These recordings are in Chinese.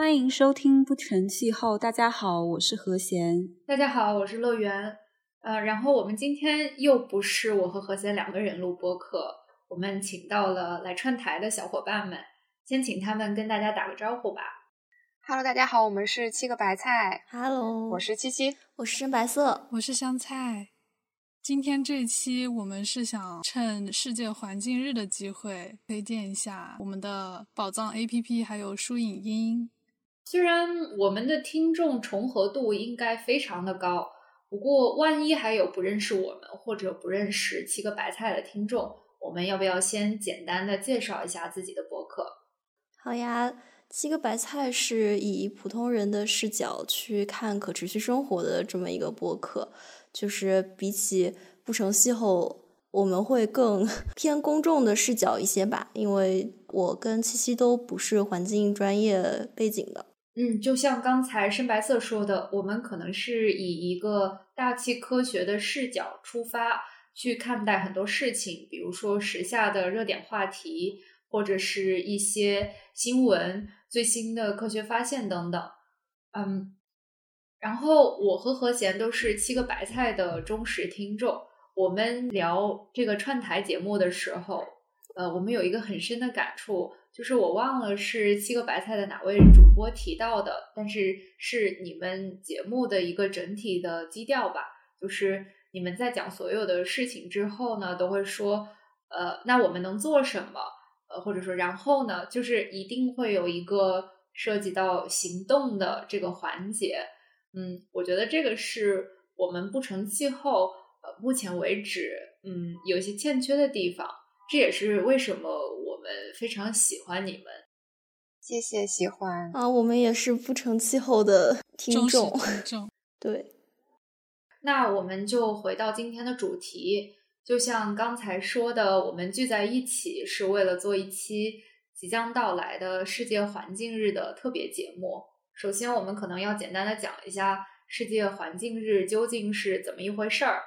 欢迎收听不成气候。大家好，我是何贤。大家好，我是乐园。呃，然后我们今天又不是我和何贤两个人录播客，我们请到了来串台的小伙伴们，先请他们跟大家打个招呼吧。Hello，大家好，我们是七个白菜。Hello，我是七七，我是深白色，我是香菜。今天这期我们是想趁世界环境日的机会，推荐一下我们的宝藏 APP，还有书影音。虽然我们的听众重合度应该非常的高，不过万一还有不认识我们或者不认识七个白菜的听众，我们要不要先简单的介绍一下自己的博客？好呀，七个白菜是以普通人的视角去看可持续生活的这么一个博客，就是比起不成气候，我们会更 偏公众的视角一些吧，因为我跟七七都不是环境专业背景的。嗯，就像刚才深白色说的，我们可能是以一个大气科学的视角出发去看待很多事情，比如说时下的热点话题，或者是一些新闻、最新的科学发现等等。嗯，然后我和何贤都是七个白菜的忠实听众。我们聊这个串台节目的时候，呃，我们有一个很深的感触。就是我忘了是七个白菜的哪位主播提到的，但是是你们节目的一个整体的基调吧。就是你们在讲所有的事情之后呢，都会说，呃，那我们能做什么？呃，或者说然后呢，就是一定会有一个涉及到行动的这个环节。嗯，我觉得这个是我们不成气候，呃，目前为止，嗯，有些欠缺的地方。这也是为什么我们非常喜欢你们。谢谢喜欢啊，我们也是不成气候的 听众。听众对，那我们就回到今天的主题，就像刚才说的，我们聚在一起是为了做一期即将到来的世界环境日的特别节目。首先，我们可能要简单的讲一下世界环境日究竟是怎么一回事儿。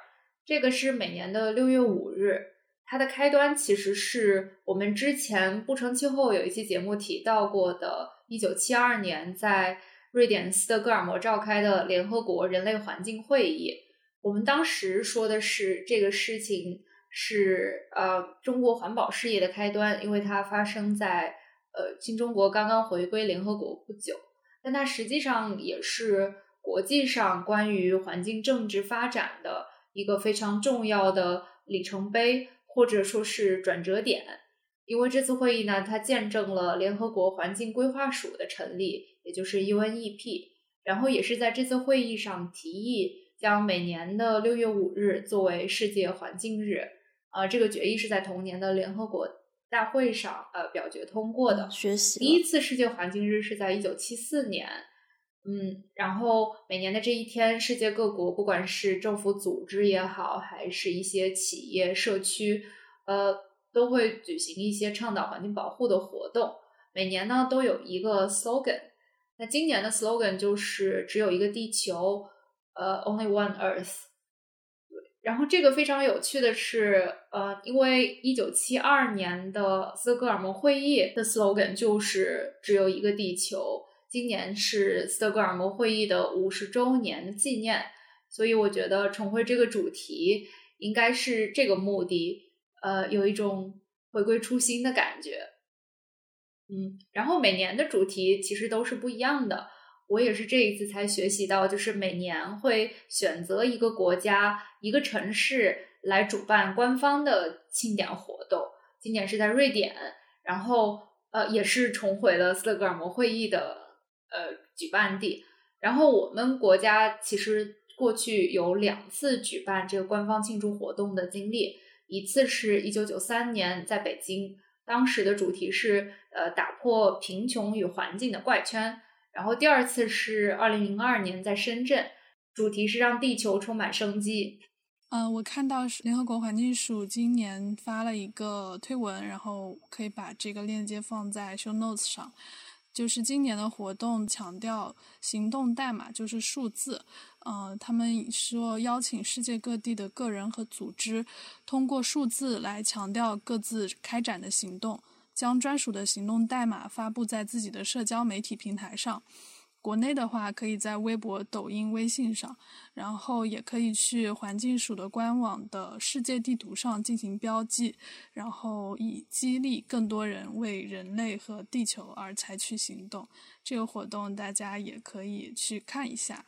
这个是每年的六月五日。它的开端其实是我们之前不成气候有一期节目提到过的，一九七二年在瑞典斯德哥尔摩召开的联合国人类环境会议。我们当时说的是这个事情是呃中国环保事业的开端，因为它发生在呃新中国刚刚回归联合国不久，但它实际上也是国际上关于环境政治发展的一个非常重要的里程碑。或者说是转折点，因为这次会议呢，它见证了联合国环境规划署的成立，也就是 UNEP，然后也是在这次会议上提议将每年的六月五日作为世界环境日。啊、呃，这个决议是在同年的联合国大会上呃表决通过的。学习第一次世界环境日是在一九七四年。嗯，然后每年的这一天，世界各国不管是政府组织也好，还是一些企业、社区，呃，都会举行一些倡导环境保护的活动。每年呢都有一个 slogan，那今年的 slogan 就是“只有一个地球”，呃，Only One Earth。然后这个非常有趣的是，呃，因为一九七二年的斯德哥尔摩会议的 slogan 就是“只有一个地球”。今年是斯德哥尔摩会议的五十周年的纪念，所以我觉得重回这个主题应该是这个目的，呃，有一种回归初心的感觉。嗯，然后每年的主题其实都是不一样的，我也是这一次才学习到，就是每年会选择一个国家、一个城市来主办官方的庆典活动。今年是在瑞典，然后呃，也是重回了斯德哥尔摩会议的。呃，举办地。然后我们国家其实过去有两次举办这个官方庆祝活动的经历，一次是一九九三年在北京，当时的主题是呃打破贫穷与环境的怪圈。然后第二次是二零零二年在深圳，主题是让地球充满生机。嗯、呃，我看到联合国环境署今年发了一个推文，然后可以把这个链接放在 show notes 上。就是今年的活动强调行动代码，就是数字。嗯，他们说邀请世界各地的个人和组织，通过数字来强调各自开展的行动。将专属的行动代码发布在自己的社交媒体平台上。国内的话，可以在微博、抖音、微信上，然后也可以去环境署的官网的世界地图上进行标记，然后以激励更多人为人类和地球而采取行动。这个活动大家也可以去看一下。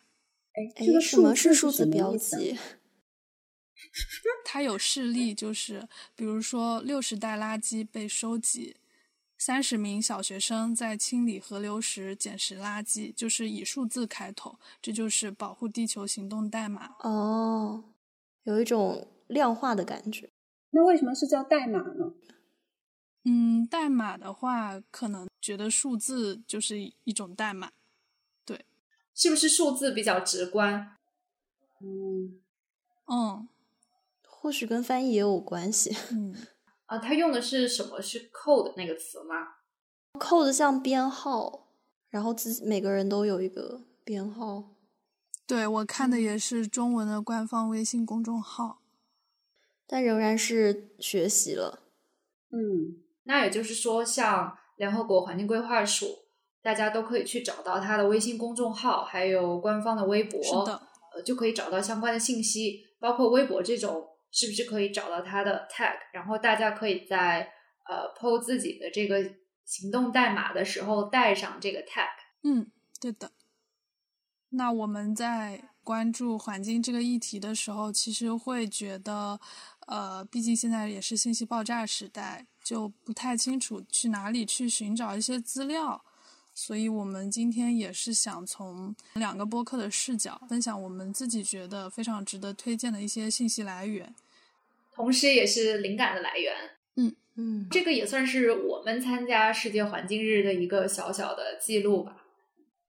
哎，哎这个，什么是数数字标记？它有示例，就是比如说六十袋垃圾被收集，三十名小学生在清理河流时捡拾垃圾，就是以数字开头，这就是保护地球行动代码。哦，有一种量化的感觉。那为什么是叫代码呢？嗯，代码的话，可能觉得数字就是一种代码。对是不是数字比较直观？嗯，嗯或许跟翻译也有关系。嗯，啊，它用的是什么？是 code 那个词吗？code 像编号，然后自己每个人都有一个编号。对我看的也是中文的官方微信公众号。但仍然是学习了。嗯，那也就是说，像联合国环境规划署，大家都可以去找到它的微信公众号，还有官方的微博，是的，呃，就可以找到相关的信息，包括微博这种，是不是可以找到它的 tag？然后大家可以在呃 PO 自己的这个行动代码的时候带上这个 tag。嗯，对的。那我们在关注环境这个议题的时候，其实会觉得，呃，毕竟现在也是信息爆炸时代，就不太清楚去哪里去寻找一些资料。所以我们今天也是想从两个播客的视角，分享我们自己觉得非常值得推荐的一些信息来源。同时也是灵感的来源。嗯嗯，这个也算是我们参加世界环境日的一个小小的记录吧。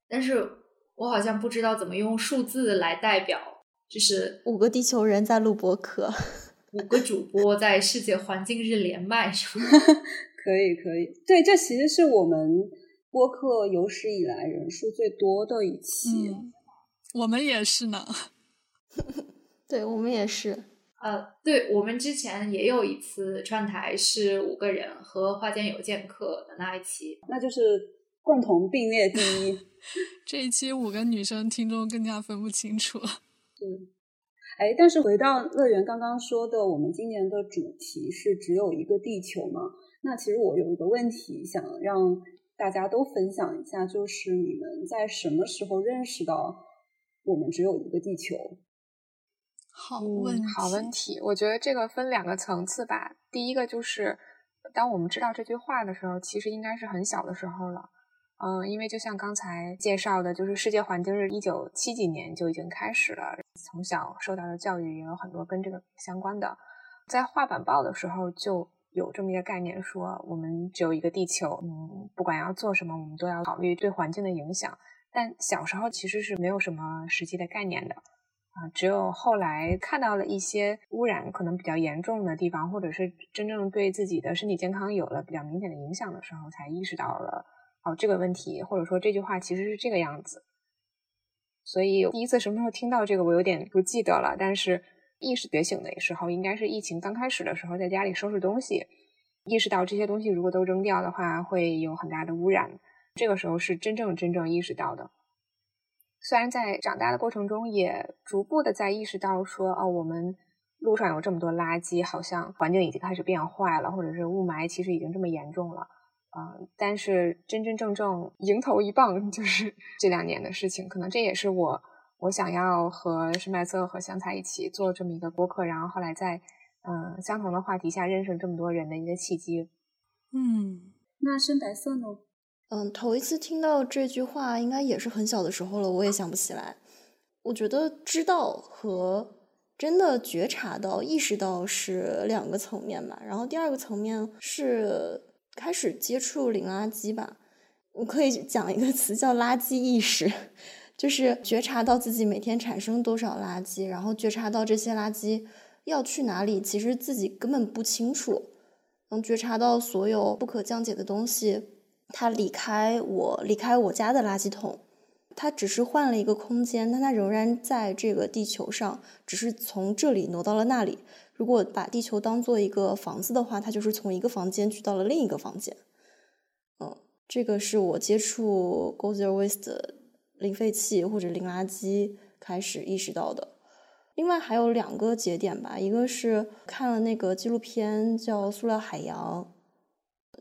但是我好像不知道怎么用数字来代表，就是五个地球人在录播客。五个主播在世界环境日连麦，是吗？可以可以。对，这其实是我们播客有史以来人数最多的一期。嗯，我们也是呢。对我们也是。呃，对我们之前也有一次串台是五个人和花间有剑客的那一期，那就是共同并列第一。这一期五个女生听众更加分不清楚。嗯哎，但是回到乐园刚刚说的，我们今年的主题是只有一个地球嘛？那其实我有一个问题想让大家都分享一下，就是你们在什么时候认识到我们只有一个地球？嗯好问题，好问题。我觉得这个分两个层次吧。第一个就是，当我们知道这句话的时候，其实应该是很小的时候了。嗯，因为就像刚才介绍的，就是世界环境日一九七几年就已经开始了，从小受到的教育也有很多跟这个相关的。在画板报的时候就有这么一个概念，说我们只有一个地球，嗯，不管要做什么，我们都要考虑对环境的影响。但小时候其实是没有什么实际的概念的。啊，只有后来看到了一些污染可能比较严重的地方，或者是真正对自己的身体健康有了比较明显的影响的时候，才意识到了哦这个问题，或者说这句话其实是这个样子。所以第一次什么时候听到这个，我有点不记得了。但是意识觉醒的时候，应该是疫情刚开始的时候，在家里收拾东西，意识到这些东西如果都扔掉的话，会有很大的污染。这个时候是真正真正意识到的。虽然在长大的过程中，也逐步的在意识到说，哦，我们路上有这么多垃圾，好像环境已经开始变坏了，或者是雾霾其实已经这么严重了，嗯、但是真真正正迎头一棒就是 这两年的事情，可能这也是我我想要和深白色和香菜一起做这么一个播客，然后后来在嗯、相同的话题下认识这么多人的一个契机。嗯，那深白色呢？嗯，头一次听到这句话，应该也是很小的时候了，我也想不起来。我觉得知道和真的觉察到、意识到是两个层面吧。然后第二个层面是开始接触零垃圾吧。我可以讲一个词叫垃圾意识，就是觉察到自己每天产生多少垃圾，然后觉察到这些垃圾要去哪里，其实自己根本不清楚。能觉察到所有不可降解的东西，它离开我，离开我家的垃圾桶，它只是换了一个空间，但它仍然在这个地球上，只是从这里挪到了那里。如果把地球当做一个房子的话，它就是从一个房间去到了另一个房间。嗯，这个是我接触 Go Zero Waste 零废弃或者零垃圾开始意识到的。另外还有两个节点吧，一个是看了那个纪录片叫《塑料海洋》，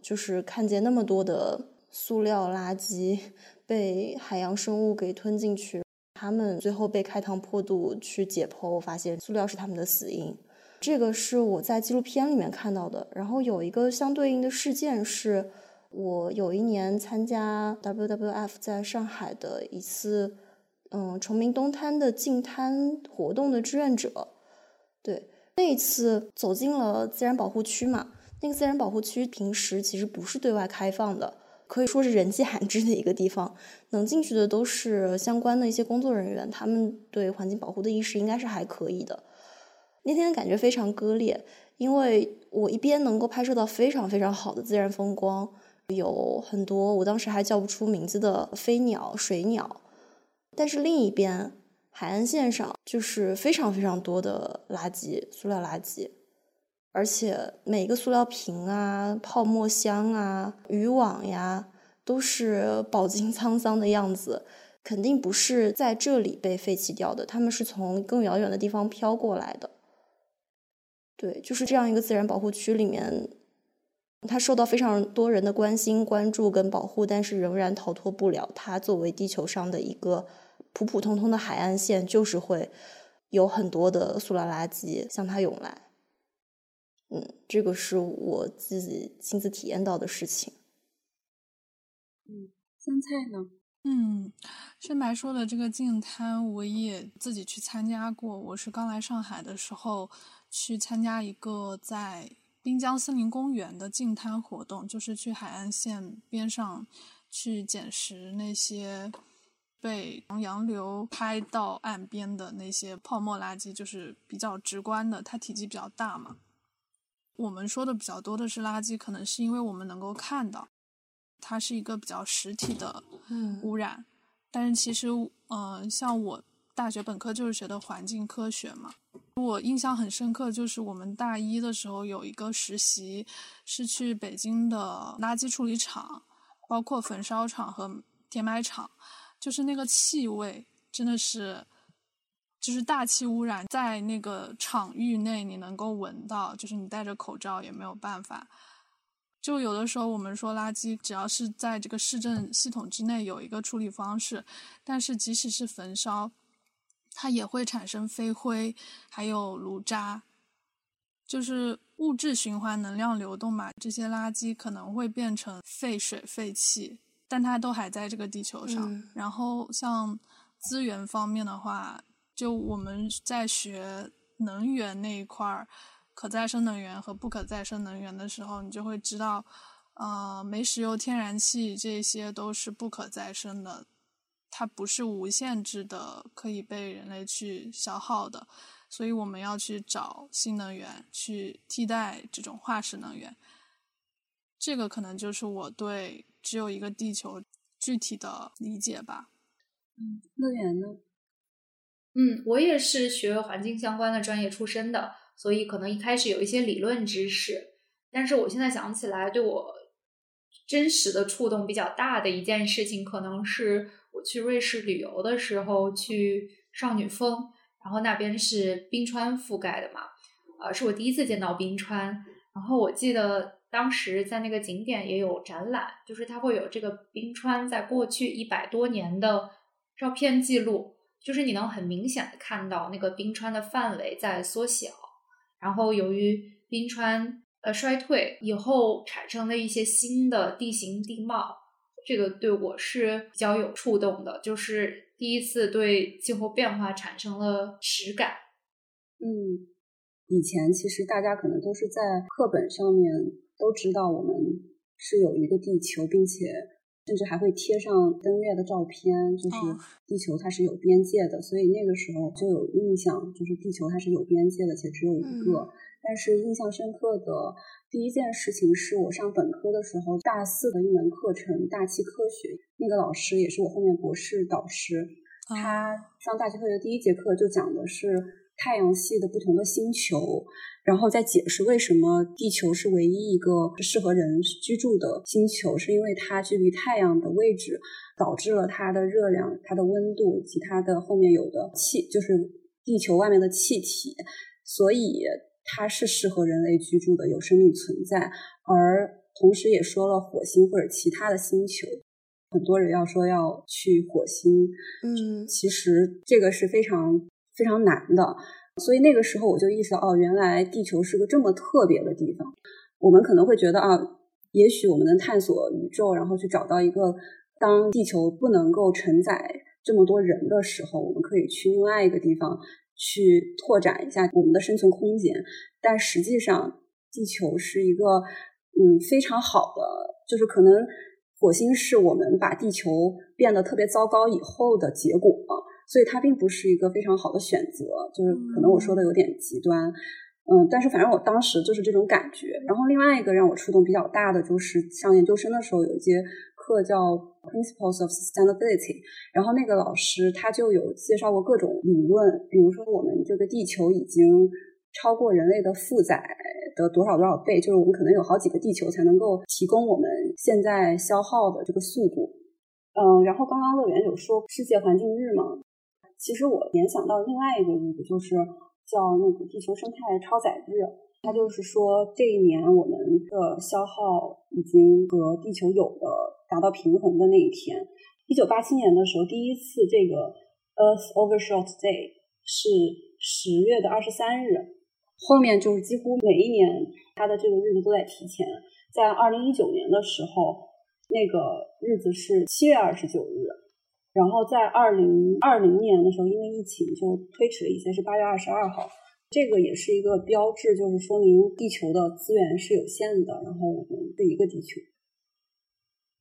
就是看见那么多的塑料垃圾 被海洋生物给吞进去，他们最后被开膛破肚去解剖，发现塑料是他们的死因。这个是我在纪录片里面看到的。然后有一个相对应的事件是，我有一年参加 WWF 在上海的一次，嗯，崇明东滩的净滩活动的志愿者。对，那一次走进了自然保护区嘛，那个自然保护区平时其实不是对外开放的，可以说是人迹罕至的一个地方。能进去的都是相关的一些工作人员，他们对环境保护的意识应该是还可以的。那天感觉非常割裂，因为我一边能够拍摄到非常非常好的自然风光，有很多我当时还叫不出名字的飞鸟、水鸟，但是另一边海岸线上就是非常非常多的垃圾，塑料垃圾，而且每个塑料瓶啊、泡沫箱啊、渔网呀，都是饱经沧桑的样子，肯定不是在这里被废弃掉的，他们是从更遥远的地方飘过来的。对，就是这样一个自然保护区里面，它受到非常多人的关心、关注跟保护，但是仍然逃脱不了它作为地球上的一个普普通通的海岸线，就是会有很多的塑料垃圾向它涌来。嗯，这个是我自己亲自体验到的事情。嗯，酸菜呢？嗯，深白说的这个净滩，我也自己去参加过。我是刚来上海的时候。去参加一个在滨江森林公园的净滩活动，就是去海岸线边上去捡拾那些被洋流拍到岸边的那些泡沫垃圾，就是比较直观的，它体积比较大嘛。我们说的比较多的是垃圾，可能是因为我们能够看到，它是一个比较实体的污染。但是其实，嗯，像我大学本科就是学的环境科学嘛。我印象很深刻，就是我们大一的时候有一个实习，是去北京的垃圾处理厂，包括焚烧厂和填埋场，就是那个气味真的是，就是大气污染，在那个场域内你能够闻到，就是你戴着口罩也没有办法。就有的时候我们说垃圾，只要是在这个市政系统之内有一个处理方式，但是即使是焚烧。它也会产生飞灰，还有炉渣，就是物质循环、能量流动嘛。这些垃圾可能会变成废水、废气，但它都还在这个地球上。然后像资源方面的话，就我们在学能源那一块儿，可再生能源和不可再生能源的时候，你就会知道，呃，煤、石油、天然气这些都是不可再生的。它不是无限制的，可以被人类去消耗的，所以我们要去找新能源去替代这种化石能源。这个可能就是我对只有一个地球具体的理解吧。嗯，乐园呢？嗯，我也是学环境相关的专业出身的，所以可能一开始有一些理论知识，但是我现在想起来，对我真实的触动比较大的一件事情，可能是。我去瑞士旅游的时候，去少女峰，然后那边是冰川覆盖的嘛，呃，是我第一次见到冰川。然后我记得当时在那个景点也有展览，就是它会有这个冰川在过去一百多年的照片记录，就是你能很明显的看到那个冰川的范围在缩小。然后由于冰川呃衰退以后产生的一些新的地形地貌。这个对我是比较有触动的，就是第一次对气候变化产生了实感。嗯，以前其实大家可能都是在课本上面都知道我们是有一个地球，并且甚至还会贴上登月的照片，就是地球它是有边界的，所以那个时候就有印象，就是地球它是有边界的，且只有一个。但是印象深刻的第一件事情是我上本科的时候，大四的一门课程大气科学，那个老师也是我后面博士导师，他上大气科学第一节课就讲的是太阳系的不同的星球，然后再解释为什么地球是唯一一个适合人居住的星球，是因为它距离太阳的位置导致了它的热量、它的温度以及它的后面有的气，就是地球外面的气体，所以。它是适合人类居住的，有生命存在，而同时也说了火星或者其他的星球，很多人要说要去火星，嗯，其实这个是非常非常难的，所以那个时候我就意识到，哦，原来地球是个这么特别的地方。我们可能会觉得啊，也许我们能探索宇宙，然后去找到一个，当地球不能够承载这么多人的时候，我们可以去另外一个地方。去拓展一下我们的生存空间，但实际上地球是一个嗯非常好的，就是可能火星是我们把地球变得特别糟糕以后的结果，所以它并不是一个非常好的选择。就是可能我说的有点极端，嗯，但是反正我当时就是这种感觉。然后另外一个让我触动比较大的，就是上研究生的时候有一节。课叫 Principles of Sustainability，然后那个老师他就有介绍过各种理论，比如说我们这个地球已经超过人类的负载的多少多少倍，就是我们可能有好几个地球才能够提供我们现在消耗的这个速度。嗯，然后刚刚乐园有说世界环境日嘛，其实我联想到另外一个日子，就是叫那个地球生态超载日。他就是说，这一年我们的消耗已经和地球有的达到平衡的那一天。一九八七年的时候，第一次这个 Earth Overshot Day 是十月的二十三日，后面就是几乎每一年它的这个日子都在提前。在二零一九年的时候，那个日子是七月二十九日，然后在二零二零年的时候，因为疫情就推迟了一些，是八月二十二号。这个也是一个标志，就是说明地球的资源是有限的，然后我们是一个地球。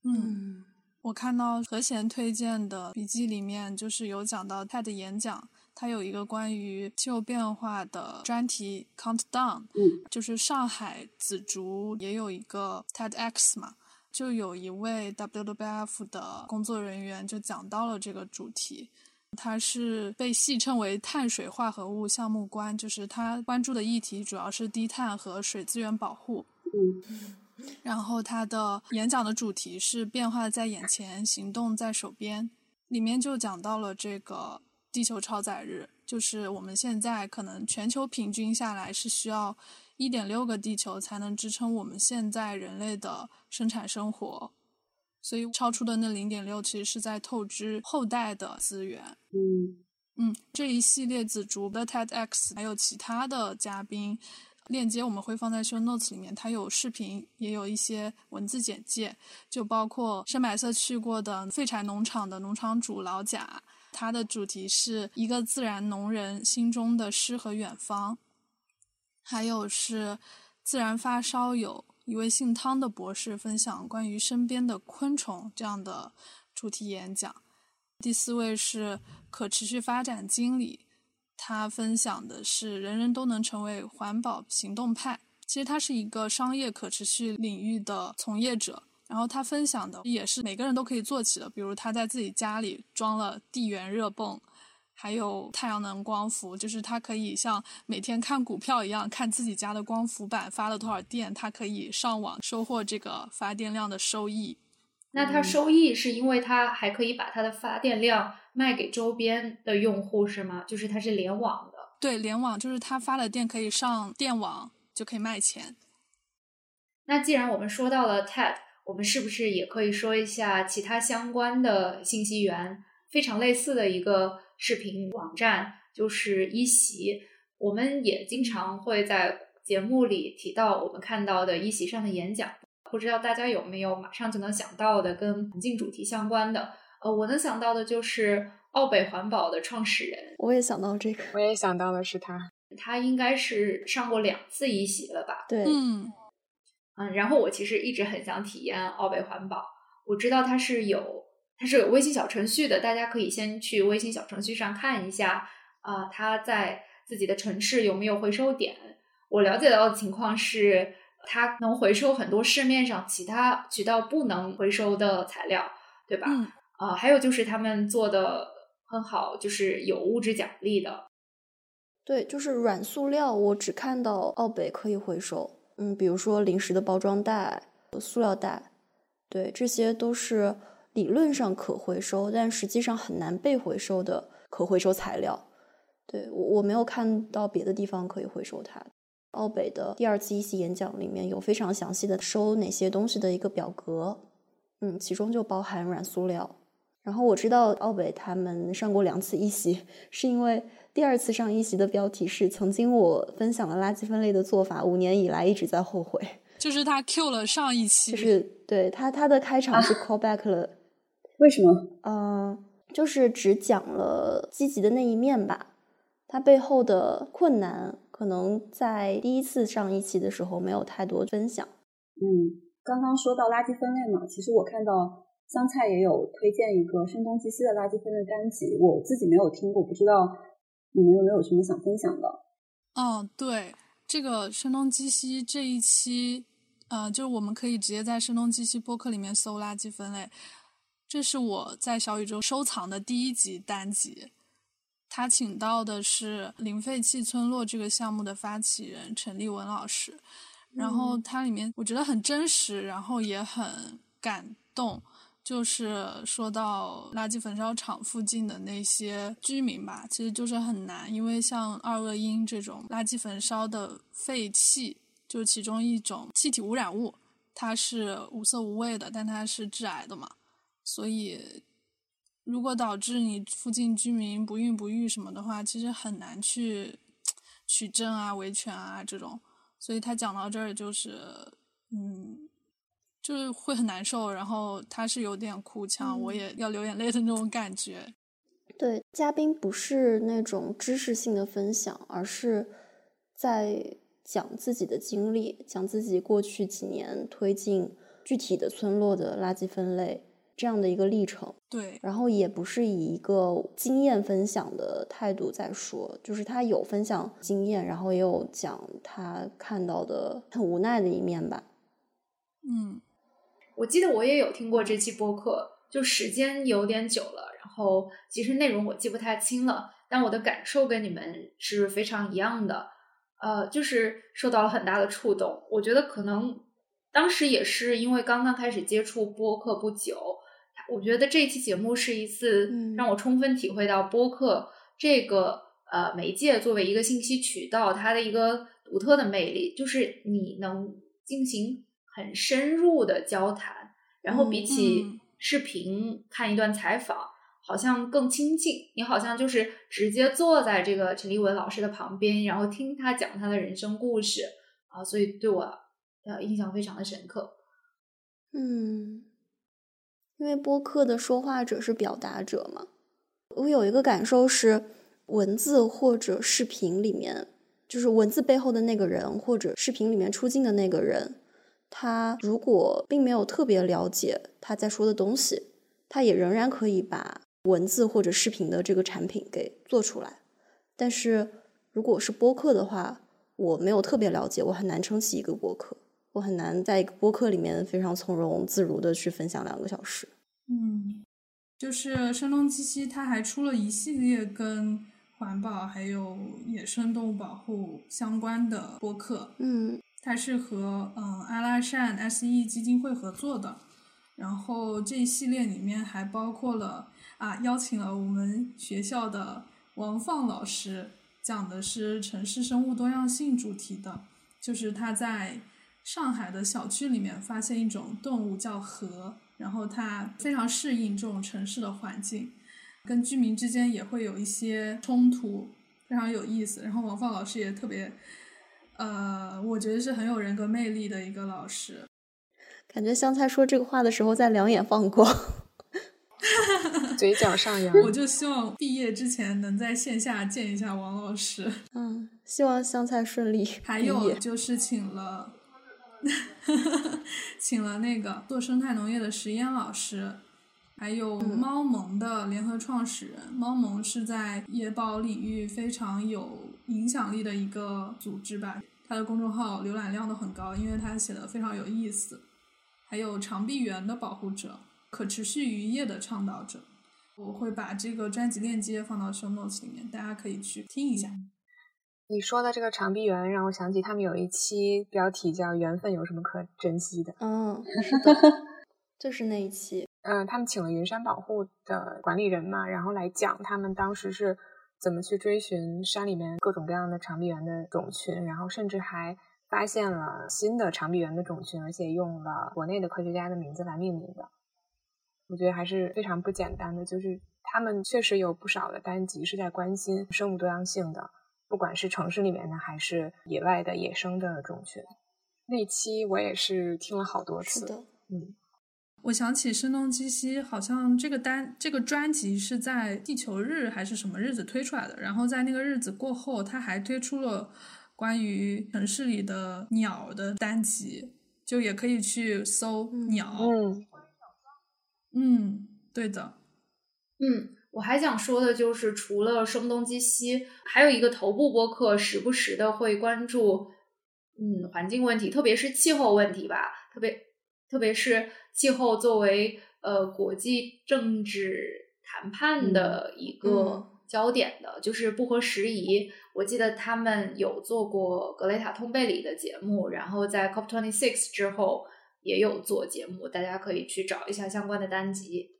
嗯，我看到何贤推荐的笔记里面，就是有讲到他的演讲，他有一个关于气候变化的专题 Countdown。嗯，就是上海紫竹也有一个 TEDx 嘛，就有一位 WWF 的工作人员就讲到了这个主题。他是被戏称为碳水化合物项目官，就是他关注的议题主要是低碳和水资源保护。嗯，然后他的演讲的主题是变化在眼前，行动在手边。里面就讲到了这个地球超载日，就是我们现在可能全球平均下来是需要一点六个地球才能支撑我们现在人类的生产生活。所以超出的那零点六其实是在透支后代的资源。嗯嗯，这一系列紫竹的 TEDx 还有其他的嘉宾链接我们会放在 show notes 里面，它有视频也有一些文字简介，就包括深白色去过的废柴农场的农场主老贾，他的主题是一个自然农人心中的诗和远方，还有是自然发烧友。一位姓汤的博士分享关于身边的昆虫这样的主题演讲。第四位是可持续发展经理，他分享的是人人都能成为环保行动派。其实他是一个商业可持续领域的从业者，然后他分享的也是每个人都可以做起的，比如他在自己家里装了地源热泵。还有太阳能光伏，就是它可以像每天看股票一样，看自己家的光伏板发了多少电，它可以上网收获这个发电量的收益。那它收益是因为它还可以把它的发电量卖给周边的用户，是吗？就是它是联网的。对，联网就是它发了电可以上电网，就可以卖钱。那既然我们说到了 TED，我们是不是也可以说一下其他相关的信息源？非常类似的一个。视频网站就是一席，我们也经常会在节目里提到我们看到的一席上的演讲。不知道大家有没有马上就能想到的跟环境主题相关的？呃，我能想到的就是奥北环保的创始人。我也想到这个，我也想到的是他。他应该是上过两次一席了吧？对，嗯嗯。然后我其实一直很想体验奥北环保。我知道它是有它是有微信小程序的，大家可以先去微信小程序上看一下啊，它在自己的城市有没有回收点。我了解到的情况是，它能回收很多市面上其他渠道不能回收的材料，对吧？嗯啊，还有就是他们做的很好，就是有物质奖励的。对，就是软塑料，我只看到奥北可以回收。嗯，比如说零食的包装袋、塑料袋，对，这些都是理论上可回收，但实际上很难被回收的可回收材料。对我我没有看到别的地方可以回收它。奥北的第二次一席演讲里面有非常详细的收哪些东西的一个表格，嗯，其中就包含软塑料。然后我知道奥北他们上过两次一席，是因为第二次上一席的标题是“曾经我分享了垃圾分类的做法，五年以来一直在后悔”，就是他 Q 了上一期，就是对他他的开场是 call back 了，为什么？嗯、就是只讲了积极的那一面吧，它背后的困难可能在第一次上一期的时候没有太多分享。嗯，刚刚说到垃圾分类嘛，其实我看到香菜也有推荐一个声东击西的垃圾分类单集，我自己没有听过，不知道你们有没有什么想分享的？嗯，对，这个声东击西这一期，呃，就是我们可以直接在声东击西播客里面搜垃圾分类。这是我在小宇宙收藏的第一集单集，他请到的是零废弃村落这个项目的发起人陈立文老师，然后它里面我觉得很真实，然后也很感动。就是说到垃圾焚烧厂附近的那些居民吧，其实就是很难，因为像二恶英这种垃圾焚烧的废气，就其中一种气体污染物，它是无色无味的，但它是致癌的嘛，所以如果导致你附近居民不孕不育什么的话，其实很难去取证啊、维权啊这种。所以他讲到这儿就是，嗯。就是会很难受，然后他是有点哭腔，嗯我也要流眼泪的那种感觉。对，嘉宾不是那种知识性的分享，而是在讲自己的经历，讲自己过去几年推进具体的村落的垃圾分类这样的一个历程。对，然后也不是以一个经验分享的态度在说，就是他有分享经验，然后也有讲他看到的很无奈的一面吧。嗯，我记得我也有听过这期播客，就时间有点久了，然后其实内容我记不太清了，但我的感受跟你们是非常一样的，呃，就是受到了很大的触动。我觉得可能当时也是因为刚刚开始接触播客不久，我觉得这期节目是一次嗯让我充分体会到播客这个呃媒介作为一个信息渠道，它的一个独特的魅力，就是你能进行很深入的交谈，然后比起嗯视频看一段采访，好像更亲近。你好像就是直接坐在这个陈立文老师的旁边，然后听他讲他的人生故事啊，所以对我呃印象非常的深刻。嗯，因为播客的说话者是表达者嘛，我有一个感受是，文字或者视频里面，就是文字背后的那个人，或者视频里面出镜的那个人，他如果并没有特别了解他在说的东西，他也仍然可以把文字或者视频的这个产品给做出来。但是如果是播客的话，我没有特别了解，我很难撑起一个播客。我很难在一个播客里面非常从容自如的去分享两个小时。嗯，就是声东击西，它还出了一系列跟环保还有野生动物保护相关的播客。嗯它是和嗯阿拉善 SE 基金会合作的，然后这一系列里面还包括了啊邀请了我们学校的王放老师，讲的是城市生物多样性主题的，就是他在上海的小区里面发现一种动物叫河，然后它非常适应这种城市的环境，跟居民之间也会有一些冲突，非常有意思。然后王放老师也特别。呃，我觉得是很有人格魅力的一个老师。感觉香菜说这个话的时候在两眼放光。嘴角上扬。我就希望毕业之前能在线下见一下王老师。嗯，希望香菜顺利还有就是请了 请了那个做生态农业的石烟老师，还有猫盟的联合创始人。猫盟是在野保领域非常有影响力的一个组织吧，它的公众号浏览量都很高，因为它写的非常有意思。还有长臂猿的保护者，可持续渔业的倡导者。我会把这个专辑链接放到 show notes 里面，大家可以去听一下。你说的这个长臂猿让我想起他们有一期标题叫“缘分有什么可珍惜的”。嗯，是的，就是那一期。嗯，他们请了云山保护的管理人嘛，然后来讲他们当时是怎么去追寻山里面各种各样的长臂猿的种群，然后甚至还发现了新的长臂猿的种群，而且用了国内的科学家的名字来命名的。我觉得还是非常不简单的，就是他们确实有不少的单集是在关心生物多样性的。不管是城市里面的还是野外的野生的种群，那期我也是听了好多次。是的，嗯，我想起声东击西，好像这个单这个专辑是在地球日还是什么日子推出来的，然后在那个日子过后，他还推出了关于城市里的鸟的单集，就也可以去搜鸟。嗯，嗯，对的，嗯。我还想说的就是，除了声东击西，还有一个头部播客，时不时的会关注，嗯，环境问题，特别是气候问题吧，特别特别是气候作为呃国际政治谈判的一个焦点的，就是不合时宜。我记得他们有做过格雷塔通贝里的节目，然后在 COP twenty six 之后也有做节目，大家可以去找一下相关的单集。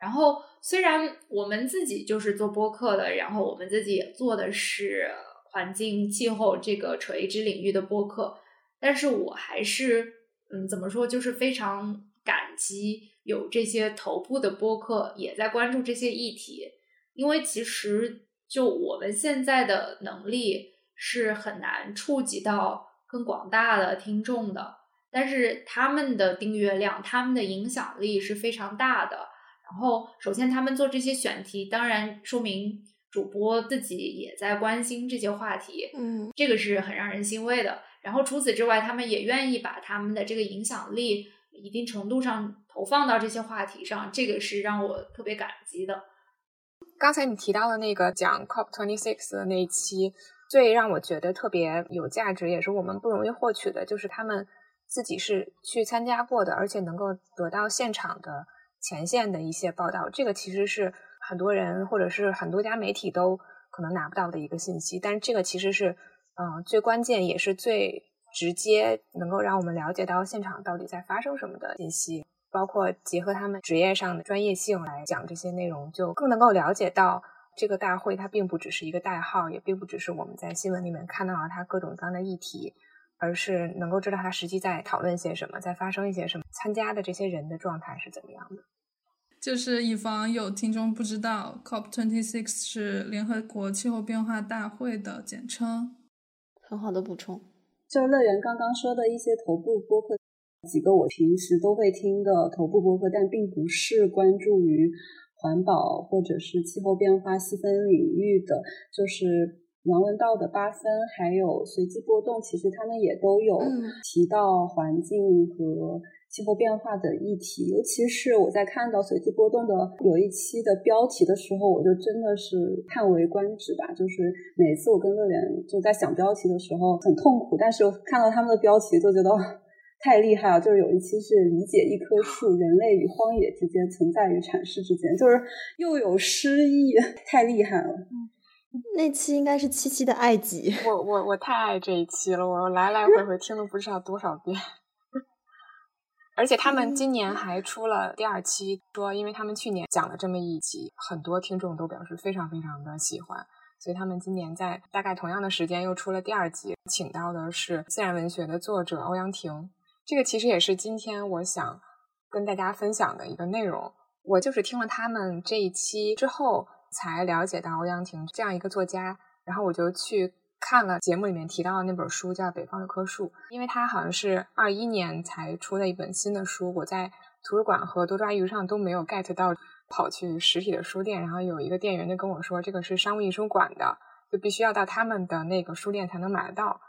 然后，虽然我们自己就是做播客的，然后我们自己也做的是环境气候这个垂直领域的播客，但是我还是，嗯，怎么说，就是非常感激有这些头部的播客也在关注这些议题，因为其实就我们现在的能力是很难触及到更广大的听众的，但是他们的订阅量、他们的影响力是非常大的。然后，首先他们做这些选题，当然说明主播自己也在关心这些话题，嗯，这个是很让人欣慰的。然后除此之外，他们也愿意把他们的这个影响力一定程度上投放到这些话题上，这个是让我特别感激的。刚才你提到的那个讲 COP twenty six 的那一期，最让我觉得特别有价值，也是我们不容易获取的，就是他们自己是去参加过的，而且能够得到现场的。前线的一些报道，这个其实是很多人或者是很多家媒体都可能拿不到的一个信息，但这个其实是，嗯，最关键也是最直接能够让我们了解到现场到底在发生什么的信息，包括结合他们职业上的专业性来讲这些内容，就更能够了解到这个大会它并不只是一个代号，也并不只是我们在新闻里面看到了它各种各样的议题。而是能够知道他实际在讨论些什么，在发生一些什么，参加的这些人的状态是怎么样的。就是以防有听众不知道，COP twenty six 是联合国气候变化大会的简称。很好的补充。就乐园刚刚说的一些头部播客，几个我平时都会听的头部播客，但并不是关注于环保或者是气候变化细分领域的，就是。杨文道的八分，还有随机波动，其实他们也都有提到环境和气候变化的议题。尤其是我在看到随机波动的有一期的标题的时候，我就真的是叹为观止吧。就是每次我跟乐园就在想标题的时候很痛苦，但是看到他们的标题就觉得 太厉害了。就是有一期是理解一棵树，人类与荒野之间存在与阐释之间，就是又有诗意，太厉害了。那期应该是七七的爱集，我我我太爱这一期了，我来来回回听了不知道多少遍。而且他们今年还出了第二期，说因为他们去年讲了这么一集，很多听众都表示非常非常的喜欢，所以他们今年在大概同样的时间又出了第二集，请到的是自然文学的作者欧阳婷。这个其实也是今天我想跟大家分享的一个内容。我就是听了他们这一期之后。才了解到欧阳婷这样一个作家，然后我就去看了节目里面提到的那本书，叫《北方的棵树》，因为它好像是二一年才出的一本新的书，我在图书馆和多抓鱼上都没有 get 到，跑去实体的书店，然后有一个店员就跟我说，这个是商务印书馆的，就必须要到他们的那个书店才能买得到，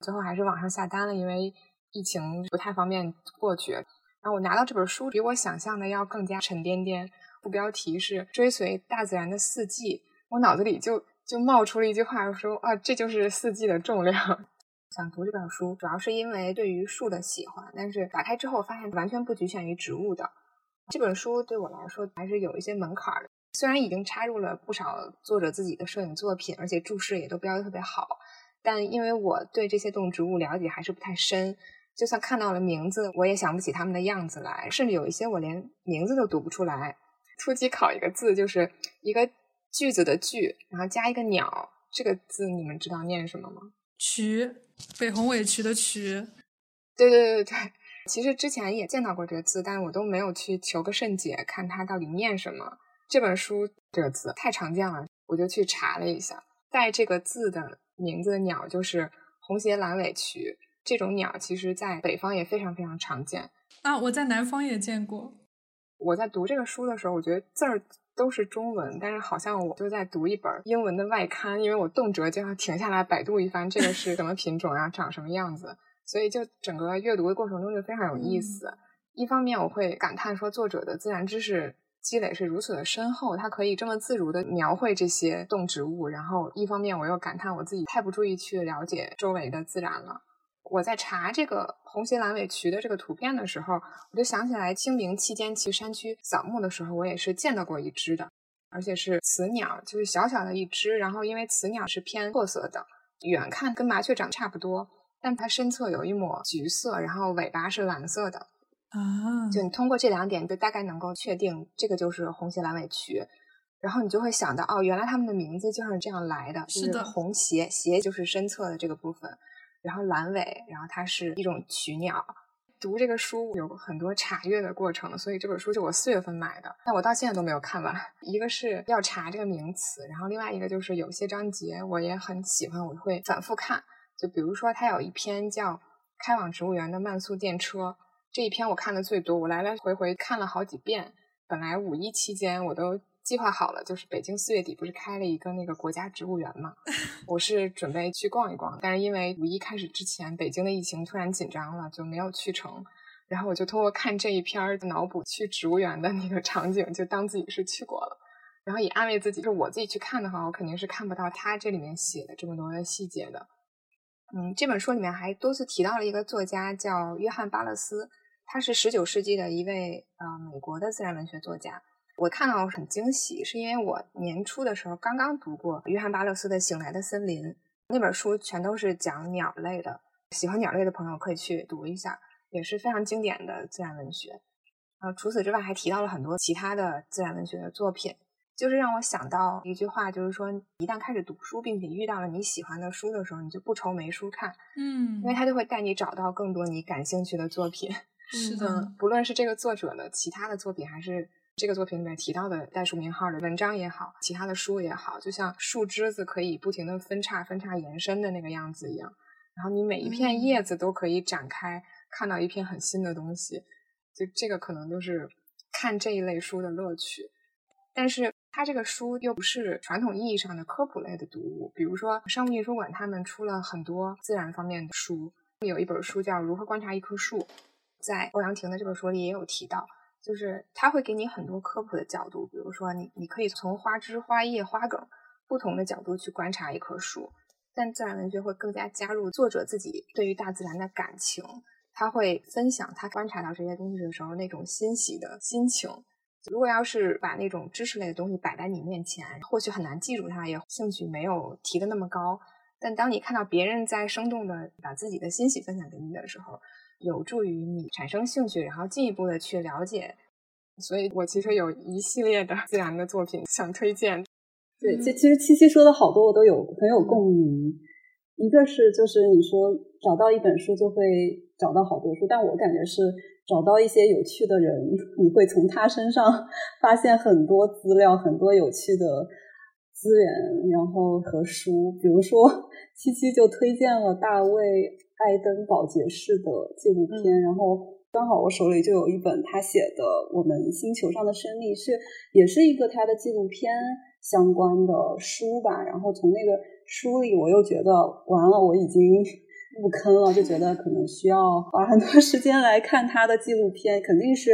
最后还是网上下单了，因为疫情不太方便过去。然后我拿到这本书，比我想象的要更加沉甸甸。副标题是“追随大自然的四季”，我脑子里就就冒出了一句话，说啊，这就是四季的重量。想读这本书，主要是因为对于树的喜欢，但是打开之后发现完全不局限于植物的。这本书对我来说还是有一些门槛的，虽然已经插入了不少作者自己的摄影作品，而且注释也都标的特别好，但因为我对这些动植物了解还是不太深，就算看到了名字，我也想不起它们的样子来，甚至有一些我连名字都读不出来。突击考一个字，就是一个句子的句，然后加一个鸟，这个字你们知道念什么吗？渠，北红尾渠的渠。对对对对对。其实之前也见到过这个字，但我都没有去求个甚解，看它到底念什么。这本书这个字太常见了，我就去查了一下，带这个字的名字的鸟就是红鞋蓝尾渠。这种鸟其实在北方也非常非常常见啊，我在南方也见过。我在读这个书的时候，我觉得字儿都是中文，但是好像我就在读一本英文的外刊，因为我动辄就要停下来百度一番，这个是什么品种啊，长什么样子。所以，就整个阅读的过程中就非常有意思。一方面，我会感叹说，作者的自然知识积累是如此的深厚，他可以这么自如的描绘这些动植物。然后，一方面我又感叹我自己太不注意去了解周围的自然了。我在查这个红鞋蓝尾渠的这个图片的时候，我就想起来清明期间去山区扫墓的时候，我也是见到过一只的，而且是雌鸟，就是小小的一只。然后，因为雌鸟是偏褐色的，远看跟麻雀长得差不多。但它身侧有一抹橘色，然后尾巴是蓝色的啊。就你通过这两点，就大概能够确定这个就是红鞋蓝尾渠。然后你就会想到，哦，原来它们的名字就是这样来的。是的，红鞋鞋就是身侧的这个部分，然后蓝尾，然后它是一种渠鸟。读这个书有很多查阅的过程，所以这本书是我四月份买的，但我到现在都没有看完。一个是要查这个名词，然后另外一个就是有些章节我也很喜欢，我会反复看。就比如说，它有一篇叫《开往植物园的慢速电车》，这一篇我看的最多，我来来回回看了好几遍。本来五一期间我都计划好了，就是北京四月底不是开了一个那个国家植物园嘛，我是准备去逛一逛。但是因为五一开始之前，北京的疫情突然紧张了，就没有去成。然后我就通过看这一篇脑补去植物园的那个场景，就当自己是去过了，然后也安慰自己，就我自己去看的话，我肯定是看不到他这里面写的这么多的细节的。嗯，这本书里面还多次提到了一个作家叫约翰巴勒斯，他是十九世纪的一位呃美国的自然文学作家。我看到很惊喜，是因为我年初的时候刚刚读过约翰巴勒斯的《醒来的森林》那本书，全都是讲鸟类的。喜欢鸟类的朋友可以去读一下，也是非常经典的自然文学。啊，除此之外还提到了很多其他的自然文学的作品。就是让我想到一句话，就是说，一旦开始读书，并且遇到了你喜欢的书的时候，你就不愁没书看，嗯，因为他就会带你找到更多你感兴趣的作品。是的，不论是这个作者的其他的作品，还是这个作品里面提到的代数名号的文章也好，其他的书也好，就像树枝子可以不停的分叉、分叉延伸的那个样子一样，然后你每一片叶子都可以展开，看到一片很新的东西。就这个可能就是看这一类书的乐趣，但是。它这个书又不是传统意义上的科普类的读物，比如说商务印书馆他们出了很多自然方面的书，有一本书叫《如何观察一棵树》，在欧阳婷的这本书里也有提到，就是他会给你很多科普的角度，比如说你你可以从花枝、花叶、花梗不同的角度去观察一棵树，但自然文学会更加加入作者自己对于大自然的感情，他会分享他观察到这些东西的时候那种欣喜的心情。如果要是把那种知识类的东西摆在你面前，或许很难记住它，也兴趣没有提的那么高。但当你看到别人在生动的把自己的欣喜分享给你的时候，有助于你产生兴趣，然后进一步的去了解。所以我其实有一系列的自然的作品想推荐。对，其其实七七说的好多我都有很有共鸣。一个是就是你说找到一本书就会找到好多书，但我感觉是。找到一些有趣的人，你会从他身上发现很多资料、很多有趣的资源，然后和书。比如说，七七就推荐了大卫·艾登堡爵士的纪录片，然后刚好我手里就有一本他写的《我们星球上的生命》，是也是一个他的纪录片相关的书吧。然后从那个书里，我又觉得完了，我已经。入坑了，就觉得可能需要花很多时间来看他的纪录片，肯定是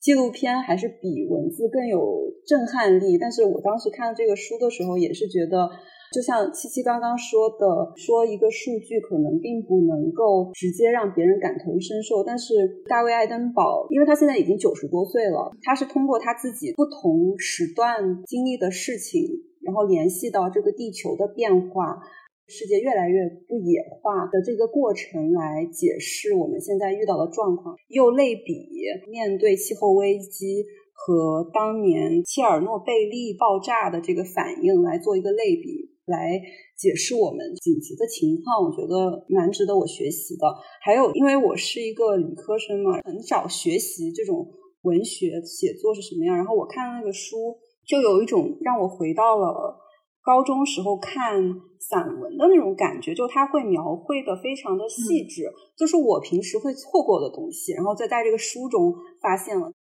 纪录片还是比文字更有震撼力。但是我当时看这个书的时候，也是觉得。就像七七刚刚说的，说一个数据可能并不能够直接让别人感同身受，但是大卫·爱登堡，因为他现在已经九十多岁了，他是通过他自己不同时段经历的事情，然后联系到这个地球的变化，世界越来越不野化的这个过程来解释我们现在遇到的状况，又类比面对气候危机。和当年切尔诺贝利爆炸的这个反应来做一个类比，来解释我们紧急的情况，我觉得蛮值得我学习的。还有，因为我是一个理科生嘛，很少学习这种文学写作是什么样。然后我看那个书，就有一种让我回到了高中时候看散文的那种感觉，就他会描绘的非常的细致，就是我平时会错过的东西，然后再在这个书中发现了。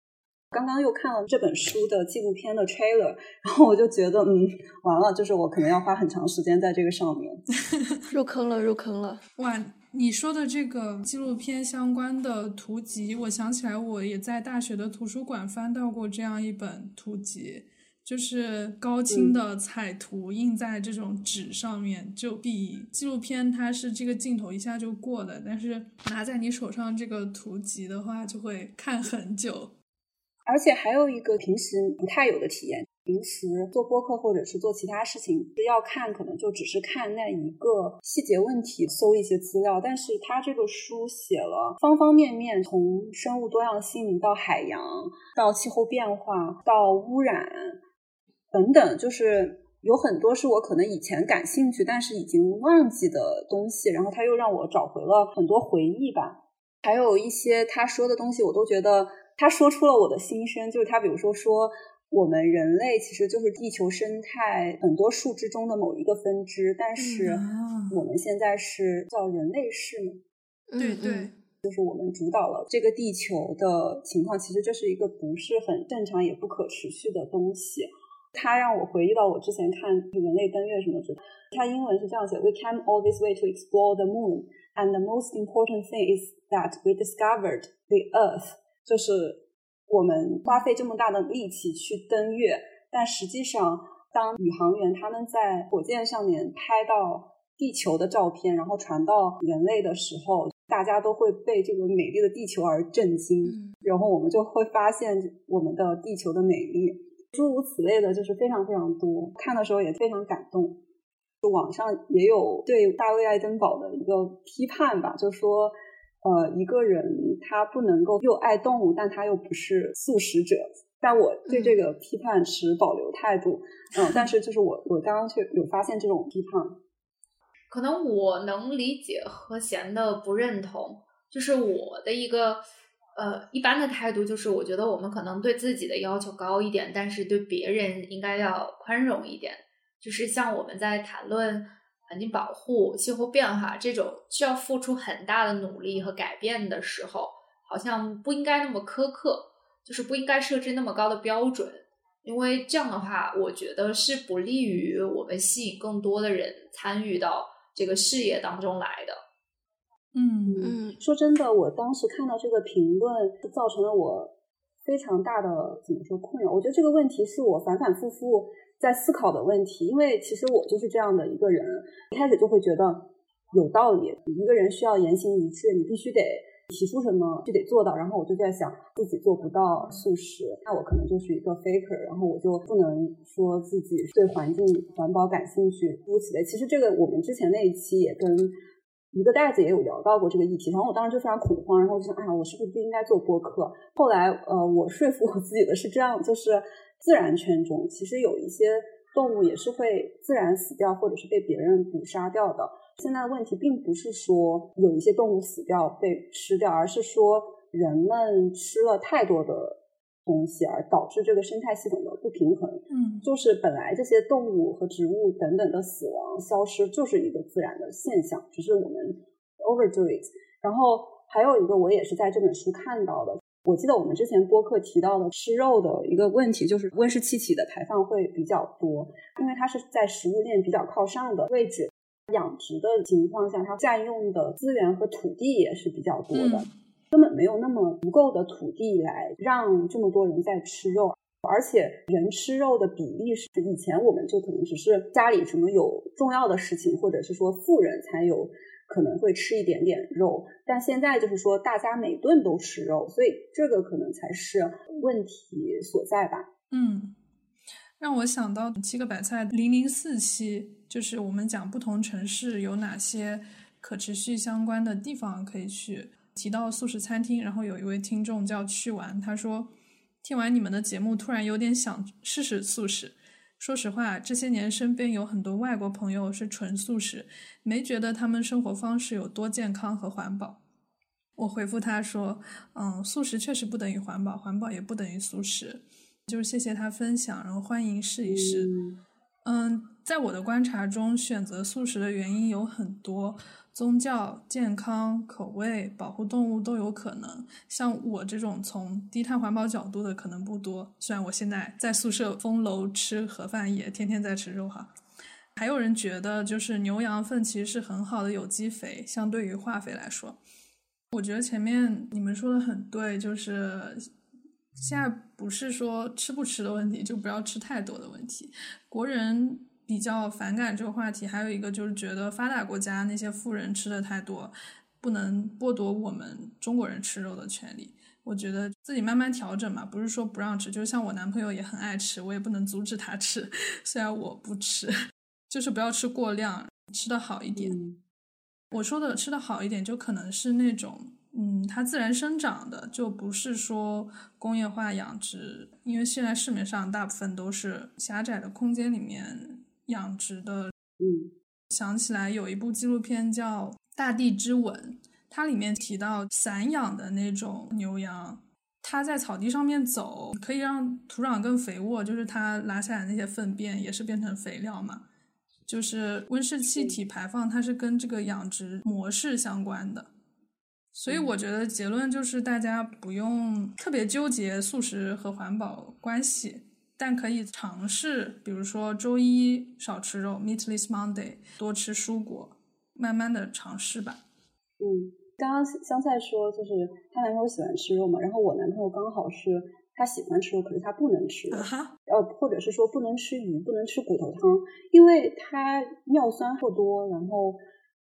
刚刚又看了这本书的纪录片的 trailer，然后我就觉得，嗯，完了，就是我可能要花很长时间在这个上面。入坑了，入坑了！哇，你说的这个纪录片相关的图集，我想起来，我也在大学的图书馆翻到过这样一本图集，就是高清的彩图印在这种纸上面，就比纪录片它是这个镜头一下就过的，但是拿在你手上这个图集的话，就会看很久。而且还有一个平时不太有的体验，平时做播客或者是做其他事情，要看可能就只是看那一个细节问题，搜一些资料。但是他这个书写了方方面面，从生物多样性到海洋，到气候变化，到污染等等，就是有很多是我可能以前感兴趣，但是已经忘记的东西。然后他又让我找回了很多回忆吧，还有一些他说的东西，我都觉得。他说出了我的心声，就是他比如说说我们人类其实就是地球生态很多树枝中的某一个分支，但是我们现在是叫人类世嘛？对对，就是我们主导了这个地球的情况，其实这是一个不是很正常也不可持续的东西。他让我回忆到我之前看人类登月什么的，他英文是这样写：We came all this way to explore the moon, and the most important thing is that we discovered the Earth. 就是我们花费这么大的力气去登月，但实际上，当宇航员他们在火箭上面拍到地球的照片，然后传到人类的时候，大家都会被这个美丽的地球而震惊，然后我们就会发现我们的地球的美丽，诸如此类的，就是非常非常多。看的时候也非常感动。网上也有对大卫·爱登堡的一个批判吧，就说。呃，一个人他不能够又爱动物，但他又不是素食者。但我对这个批判持保留态度。嗯，但是就是我我刚刚却有发现这种批判。可能我能理解和弦的不认同，就是我的一个呃一般的态度，就是我觉得我们可能对自己的要求高一点，但是对别人应该要宽容一点。就是像我们在谈论。环境保护、气候变化这种需要付出很大的努力和改变的时候，好像不应该那么苛刻，就是不应该设置那么高的标准，因为这样的话，我觉得是不利于我们吸引更多的人参与到这个事业当中来的。嗯嗯，说真的，我当时看到这个评论，造成了我非常大的怎么说困扰。我觉得这个问题是我反反复复。在思考的问题，因为其实我就是这样的一个人，一开始就会觉得有道理。一个人需要言行一致，你必须得提出什么就得做到。然后我就在想，自己做不到素食，那我可能就是一个 faker，然后我就不能说自己对环境环保感兴趣，诸如此类。其实这个我们之前那一期也跟一个袋子也有聊到过这个议题，然后我当时就非常恐慌，然后我就想，哎呀，我是不是不应该做播客？后来呃，我说服我自己的是这样，就是。自然圈中其实有一些动物也是会自然死掉，或者是被别人捕杀掉的。现在的问题并不是说有一些动物死掉被吃掉，而是说人们吃了太多的东西，而导致这个生态系统的不平衡。嗯，就是本来这些动物和植物等等的死亡消失就是一个自然的现象，只是我们 overdo it。然后还有一个，我也是在这本书看到的。我记得我们之前播客提到的吃肉的一个问题，就是温室气体的排放会比较多，因为它是在食物链比较靠上的位置。养殖的情况下，它占用的资源和土地也是比较多的，嗯根本没有那么足够的土地来让这么多人在吃肉。而且人吃肉的比例是以前我们就可能只是家里什么有重要的事情，或者是说富人才有可能会吃一点点肉，但现在就是说大家每顿都吃肉，所以这个可能才是问题所在吧。嗯，让我想到七个白菜零零四期，就是我们讲不同城市有哪些可持续相关的地方可以去。提到素食餐厅，然后有一位听众叫去玩，他说听完你们的节目，突然有点想试试素食。说实话，这些年身边有很多外国朋友是纯素食，没觉得他们生活方式有多健康和环保。我回复他说：“嗯，素食确实不等于环保，环保也不等于素食。”就是谢谢他分享，然后欢迎试一试。嗯，在我的观察中，选择素食的原因有很多，宗教、健康、口味、保护动物都有可能。像我这种从低碳环保角度的可能不多，虽然我现在在宿舍封楼吃盒饭，也天天在吃肉哈。还有人觉得，就是牛羊粪其实是很好的有机肥，相对于化肥来说。我觉得前面你们说的很对，就是现在不是说吃不吃的问题，就不要吃太多的问题。国人比较反感这个话题，还有一个就是觉得发达国家那些富人吃的太多，不能剥夺我们中国人吃肉的权利。我觉得自己慢慢调整嘛，不是说不让吃，就像我男朋友也很爱吃，我也不能阻止他吃，虽然我不吃，就是不要吃过量，吃的好一点。嗯我说的吃的好一点，就可能是那种，嗯，它自然生长的，就不是说工业化养殖，因为现在市面上大部分都是狭窄的空间里面养殖的。嗯想起来有一部纪录片叫《大地之吻》，它里面提到散养的那种牛羊，它在草地上面走，可以让土壤更肥沃，就是它拉下来那些粪便也是变成肥料嘛。就是温室气体排放，它是跟这个养殖模式相关的，所以我觉得结论就是大家不用特别纠结素食和环保关系，但可以尝试，比如说周一少吃肉 （Meatless Monday），多吃蔬果，慢慢的尝试吧。嗯，刚刚香菜说就是她男朋友喜欢吃肉嘛，然后我男朋友刚好是他喜欢吃肉，可是他不能吃肉啊，哈，呃，或者是说不能吃鱼，不能吃骨头汤，因为他尿酸过多，然后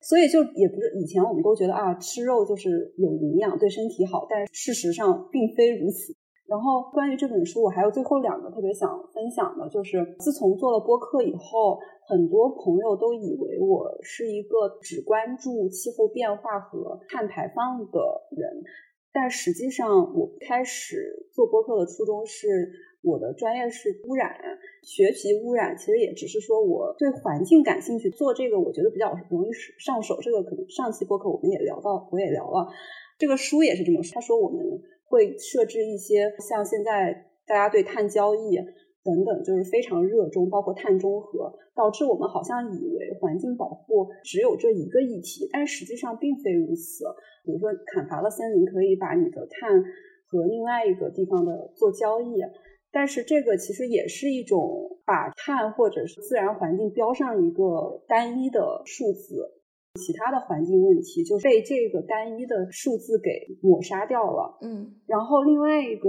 所以就也不是以前我们都觉得啊，吃肉就是有营养，对身体好，但事实上并非如此。然后关于这本书，我还有最后两个特别想分享的，就是自从做了播客以后，很多朋友都以为我是一个只关注气候变化和碳排放的人。但实际上，我开始做播客的初衷是我的专业是污染，学习污染其实也只是说我对环境感兴趣，做这个我觉得比较容易上手。这个可能上期播客我们也聊到，我也聊了。这个书也是这么说，他说我们会设置一些像现在大家对碳交易等等，就是非常热衷，包括碳中和，导致我们好像以为环境保护只有这一个议题，但实际上并非如此。比如说砍伐了森林，可以把你的碳和另外一个地方的做交易，但是这个其实也是一种把碳或者是自然环境标上一个单一的数字，其他的环境问题就被这个单一的数字给抹杀掉了。嗯然后另外一个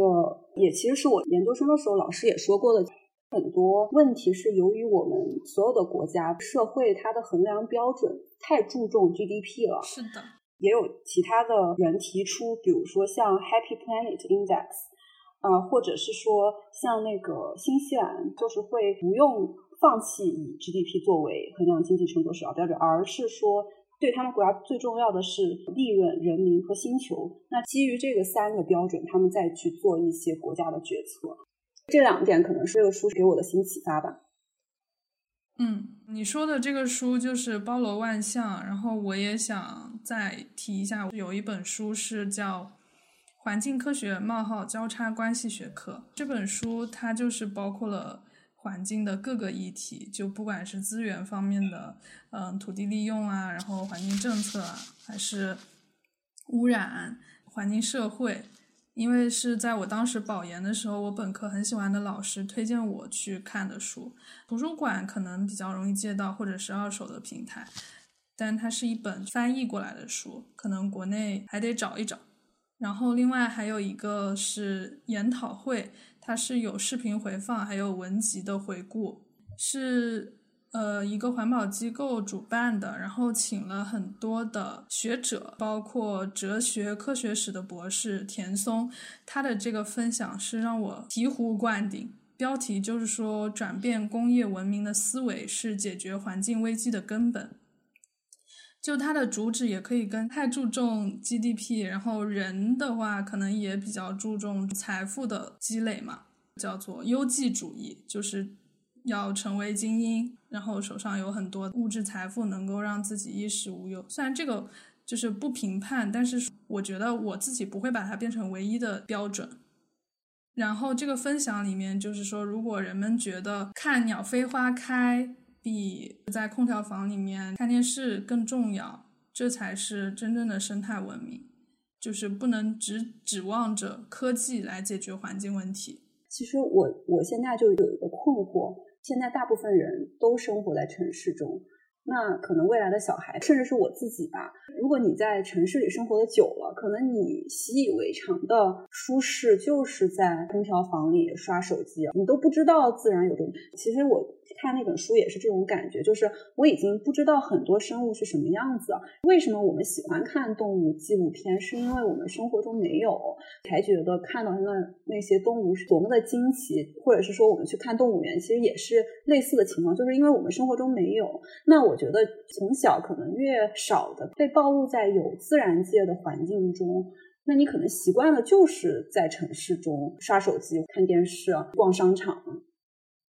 也其实是我研究生的时候老师也说过的，很多问题是由于我们所有的国家社会它的衡量标准太注重 GDP 了。是的，也有其他的人提出，比如说像 Happy Planet Index，啊、或者是说像那个新西兰，就是会不用放弃以 GDP 作为衡量经济成果首要标准，而是说对他们国家最重要的是利润、人民和星球。那基于这个三个标准，他们再去做一些国家的决策。这两点可能是这个书给我的新启发吧。嗯，你说的这个书就是包罗万象，然后我也想再提一下，有一本书是叫《环境科学冒号交叉关系学科》，这本书它就是包括了环境的各个议题，就不管是资源方面的，嗯，土地利用啊，然后环境政策啊，还是污染、环境社会。因为是在我当时保研的时候，我本科很喜欢的老师推荐我去看的书。图书馆可能比较容易借到，或者是二手的平台，但它是一本翻译过来的书，可能国内还得找一找。然后另外还有一个是研讨会，它是有视频回放，还有文集的回顾，是。呃，一个环保机构主办的，然后请了很多的学者，包括哲学、科学史的博士田松，他的这个分享是让我醍醐灌顶。标题就是说，转变工业文明的思维是解决环境危机的根本。就它的主旨也可以跟太注重 GDP，然后人的话可能也比较注重财富的积累嘛，叫做优绩主义，就是要成为精英。然后手上有很多物质财富，能够让自己衣食无忧。虽然这个就是不评判，但是我觉得我自己不会把它变成唯一的标准。然后这个分享里面就是说，如果人们觉得看鸟飞花开比在空调房里面看电视更重要，这才是真正的生态文明，就是不能只指望着科技来解决环境问题。其实我我现在就有一个困惑。现在大部分人都生活在城市中，那可能未来的小孩，甚至是我自己吧。如果你在城市里生活的久了，可能你习以为常的舒适就是在空调房里刷手机，你都不知道自然有多。其实我。看那本书也是这种感觉，就是我已经不知道很多生物是什么样子。为什么我们喜欢看动物纪录片？是因为我们生活中没有，才觉得看到那那些动物是多么的惊奇，或者是说我们去看动物园，其实也是类似的情况，就是因为我们生活中没有。那我觉得从小可能越少的被暴露在有自然界的环境中，那你可能习惯了就是在城市中刷手机、看电视、逛商场。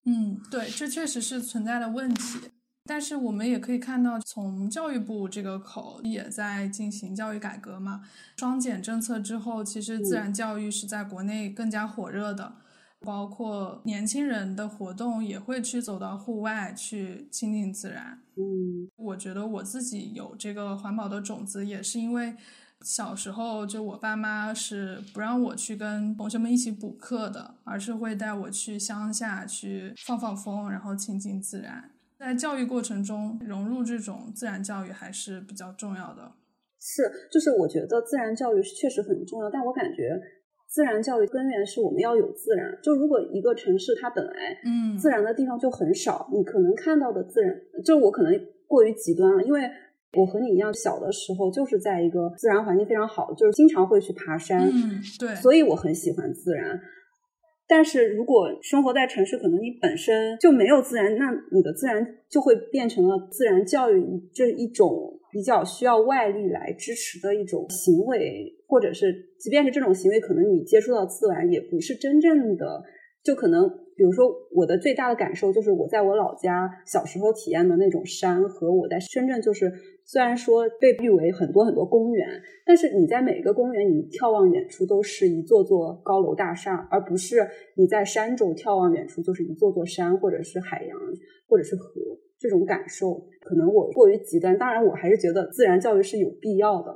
嗯，对，这确实是存在的问题。但是我们也可以看到，从教育部这个口也在进行教育改革嘛。双减政策之后，其实自然教育是在国内更加火热的，包括年轻人的活动也会去走到户外去亲近自然。嗯，我觉得我自己有这个环保的种子，也是因为。小时候就我爸妈是不让我去跟同学们一起补课的，而是会带我去乡下去放放风，然后亲近自然。在教育过程中融入这种自然教育还是比较重要的。是，就是我觉得自然教育确实很重要，但我感觉自然教育根源是我们要有自然。就如果一个城市它本来嗯自然的地方就很少，你可能看到的自然，就我可能过于极端了，因为。我和你一样，小的时候就是在一个自然环境非常好，就是经常会去爬山，嗯，对，所以我很喜欢自然。但是如果生活在城市，可能你本身就没有自然，那你的自然就会变成了自然教育这一种比较需要外力来支持的一种行为，或者是即便是这种行为，可能你接触到自然也不是真正的，就可能。比如说，我的最大的感受就是我在我老家小时候体验的那种山，和我在深圳就是，虽然说被誉为很多很多公园，但是你在每一个公园，你眺望远处都是一座座高楼大厦，而不是你在山中眺望远处就是一座座山，或者是海洋，或者是河。这种感受可能我过于极端，当然我还是觉得自然教育是有必要的。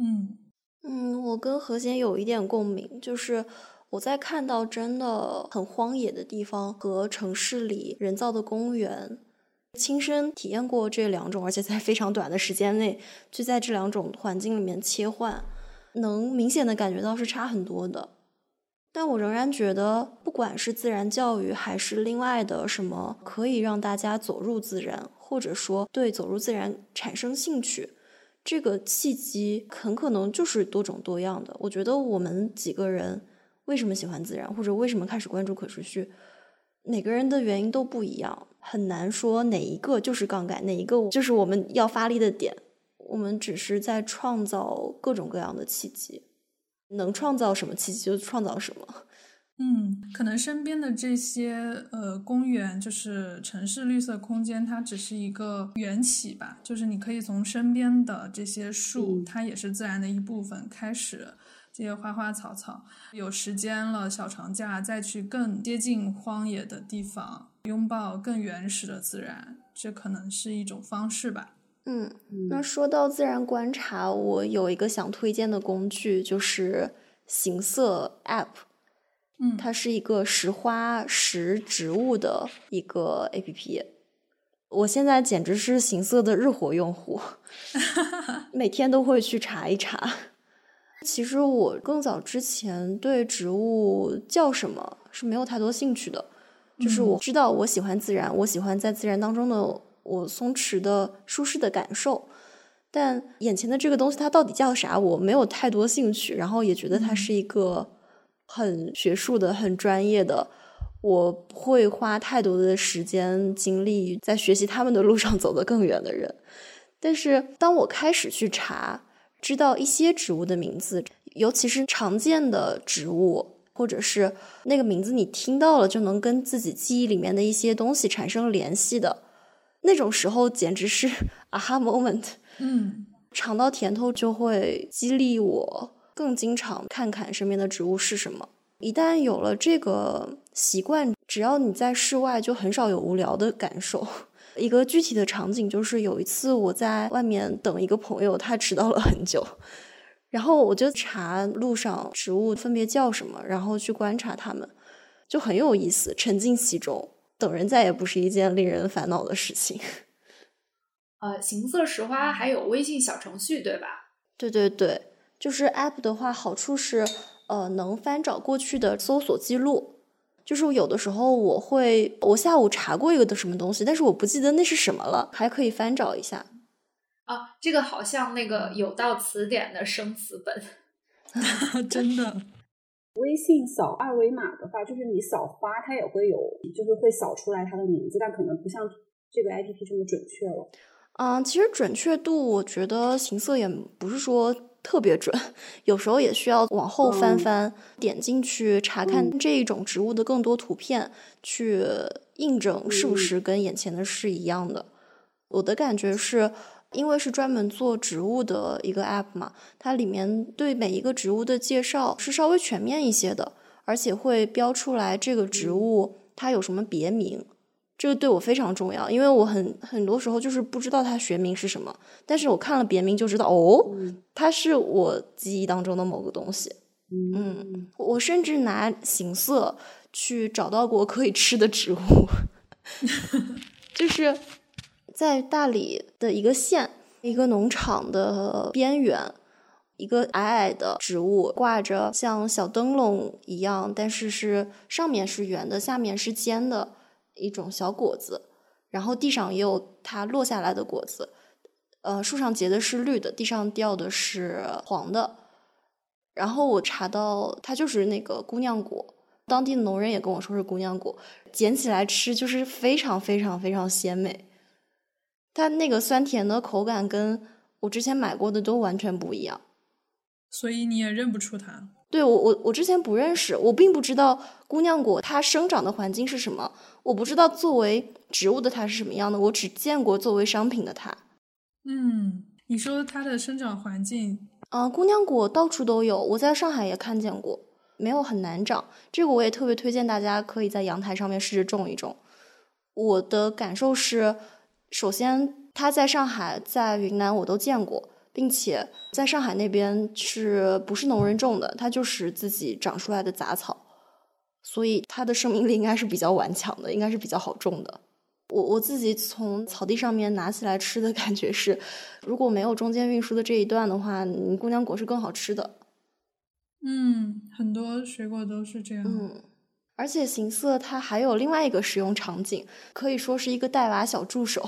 嗯嗯，我跟何贤有一点共鸣，就是。我在看到真的很荒野的地方和城市里人造的公园，亲身体验过这两种，而且在非常短的时间内就在这两种环境里面切换，能明显的感觉到是差很多的。但我仍然觉得，不管是自然教育还是另外的什么，可以让大家走入自然，或者说对走入自然产生兴趣，这个契机很可能就是多种多样的。我觉得我们几个人。为什么喜欢自然，或者为什么开始关注可持续？每个人的原因都不一样，很难说哪一个就是杠杆，哪一个就是我们要发力的点。我们只是在创造各种各样的契机，能创造什么契机就创造什么。嗯，可能身边的这些呃公园，就是城市绿色空间，它只是一个缘起吧。就是你可以从身边的这些树，它也是自然的一部分开始。这些花花草草，有时间了，小长假再去更接近荒野的地方，拥抱更原始的自然，这可能是一种方式吧。嗯，那说到自然观察，我有一个想推荐的工具，就是行色 App，嗯，它是一个识花识植物的一个 APP。我现在简直是行色的日活用户，每天都会去查一查。其实我更早之前对植物叫什么是没有太多兴趣的，就是我知道我喜欢自然，我喜欢在自然当中的我松弛的舒适的感受。但眼前的这个东西它到底叫啥，我没有太多兴趣，然后也觉得它是一个很学术的、很专业的，我不会花太多的时间精力在学习他们的路上走得更远的人。但是当我开始去查，知道一些植物的名字，尤其是常见的植物，或者是那个名字你听到了就能跟自己记忆里面的一些东西产生联系的那种时候，简直是 aha moment。嗯，尝到甜头就会激励我更经常看看身边的植物是什么。一旦有了这个习惯，只要你在室外，就很少有无聊的感受。一个具体的场景就是有一次我在外面等一个朋友，他迟到了很久，然后我就查路上植物分别叫什么，然后去观察它们，就很有意思，沉浸其中。等人再也不是一件令人烦恼的事情。呃，行色识花还有微信小程序，对吧？对对对，就是 App 的话，好处是呃能翻找过去的搜索记录。就是有的时候我会，我下午查过一个的什么东西，但是我不记得那是什么了，还可以翻找一下。啊，这个好像那个有道词典的生词本，真的。微信扫二维码的话，就是你扫花，它也会有，就是会扫出来它的名字，但可能不像这个 APP 这么准确了。嗯，其实准确度我觉得行色也不是说特别准，有时候也需要往后翻翻，点进去查看这一种植物的更多图片，去印证是不是跟眼前的是一样的。我的感觉是，因为是专门做植物的一个 app 嘛，它里面对每一个植物的介绍是稍微全面一些的，而且会标出来这个植物它有什么别名。这个对我非常重要，因为我很很多时候就是不知道它学名是什么，但是我看了别名就知道，哦，它是我记忆当中的某个东西。嗯，我甚至拿形色去找到过可以吃的植物，就是在大理的一个县，一个农场的边缘，一个矮矮的植物挂着像小灯笼一样，但是是上面是圆的，下面是尖的。一种小果子，然后地上也有它落下来的果子，呃，树上结的是绿的，地上掉的是黄的。然后我查到它就是那个姑娘果，当地的农人也跟我说是姑娘果，捡起来吃就是非常非常非常鲜美。它那个酸甜的口感跟我之前买过的都完全不一样，所以你也认不出它。对我，我我之前不认识，我并不知道姑娘果它生长的环境是什么，我不知道作为植物的它是什么样的，我只见过作为商品的它。嗯，你说它的生长环境？啊，姑娘果到处都有，我在上海也看见过，没有很难长。这个我也特别推荐大家可以在阳台上面试着种一种。我的感受是，首先它在上海、在云南我都见过。并且在上海那边是不是农人种的？它就是自己长出来的杂草，所以它的生命力应该是比较顽强的，应该是比较好种的。我我自己从草地上面拿起来吃的感觉是，如果没有中间运输的这一段的话，姑娘果是更好吃的。嗯，很多水果都是这样。嗯，而且行色它还有另外一个使用场景，可以说是一个带娃小助手。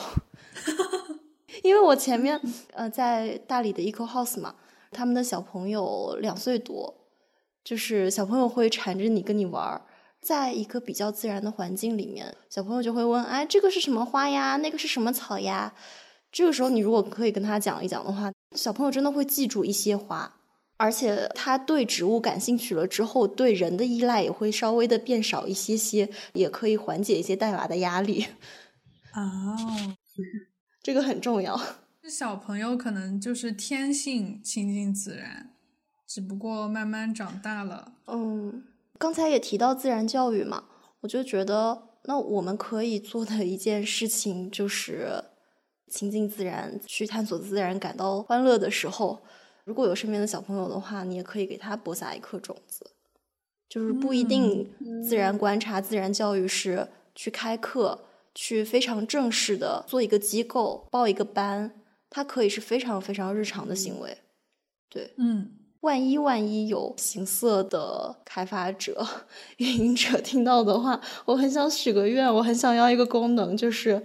因为我前面呃在大理的 Eco House 嘛，他们的小朋友两岁多，就是小朋友会缠着你跟你玩儿，在一个比较自然的环境里面，小朋友就会问，哎，这个是什么花呀？那个是什么草呀？这个时候你如果可以跟他讲一讲的话，小朋友真的会记住一些花，而且他对植物感兴趣了之后，对人的依赖也会稍微的变少一些些，也可以缓解一些带娃的压力。哦。这个很重要。小朋友可能就是天性亲近自然，只不过慢慢长大了。嗯，刚才也提到自然教育嘛，我就觉得那我们可以做的一件事情就是亲近自然，去探索自然，感到欢乐的时候，如果有身边的小朋友的话，你也可以给他播撒一颗种子，就是不一定自然观察、自然教育是去开课，去非常正式的做一个机构、报一个班，它可以是非常非常日常的行为。对，嗯，万一万一有行色的开发者、运营者听到的话，我很想许个愿，我很想要一个功能，就是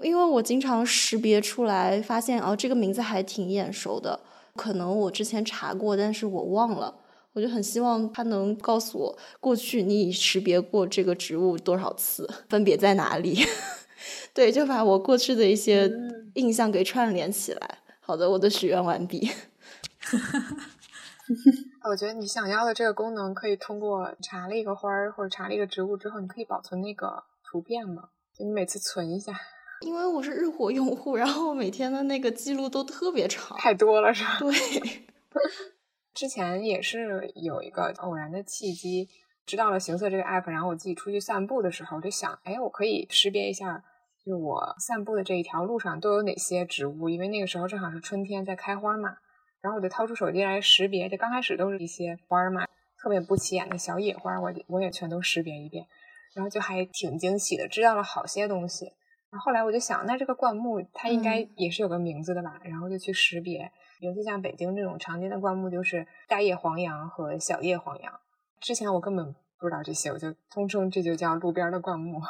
因为我经常识别出来，发现哦，这个名字还挺眼熟的。可能我之前查过，但是我忘了，我就很希望他能告诉我，过去你已识别过这个植物多少次，分别在哪里？对，就把我过去的一些印象给串联起来。好的，我的许愿完毕。我觉得你想要的这个功能，可以通过查了一个花儿或者查了一个植物之后，你可以保存那个图片嘛？就你每次存一下。因为我是日活用户，然后每天的那个记录都特别长，太多了是吧？对，之前也是有一个偶然的契机，知道了行色这个 app，然后我自己出去散步的时候，我就想，哎，我可以识别一下，就我散步的这一条路上都有哪些植物，因为那个时候正好是春天在开花嘛，然后我就掏出手机来识别，就刚开始都是一些花嘛，特别不起眼的小野花，我我也全都识别一遍，然后就还挺惊喜的，知道了好些东西。后来我就想，那这个灌木它应该也是有个名字的吧？然后就去识别，尤其像北京这种常见的灌木，就是大叶黄杨和小叶黄杨。之前我根本不知道这些，我就通称这就叫路边的灌木。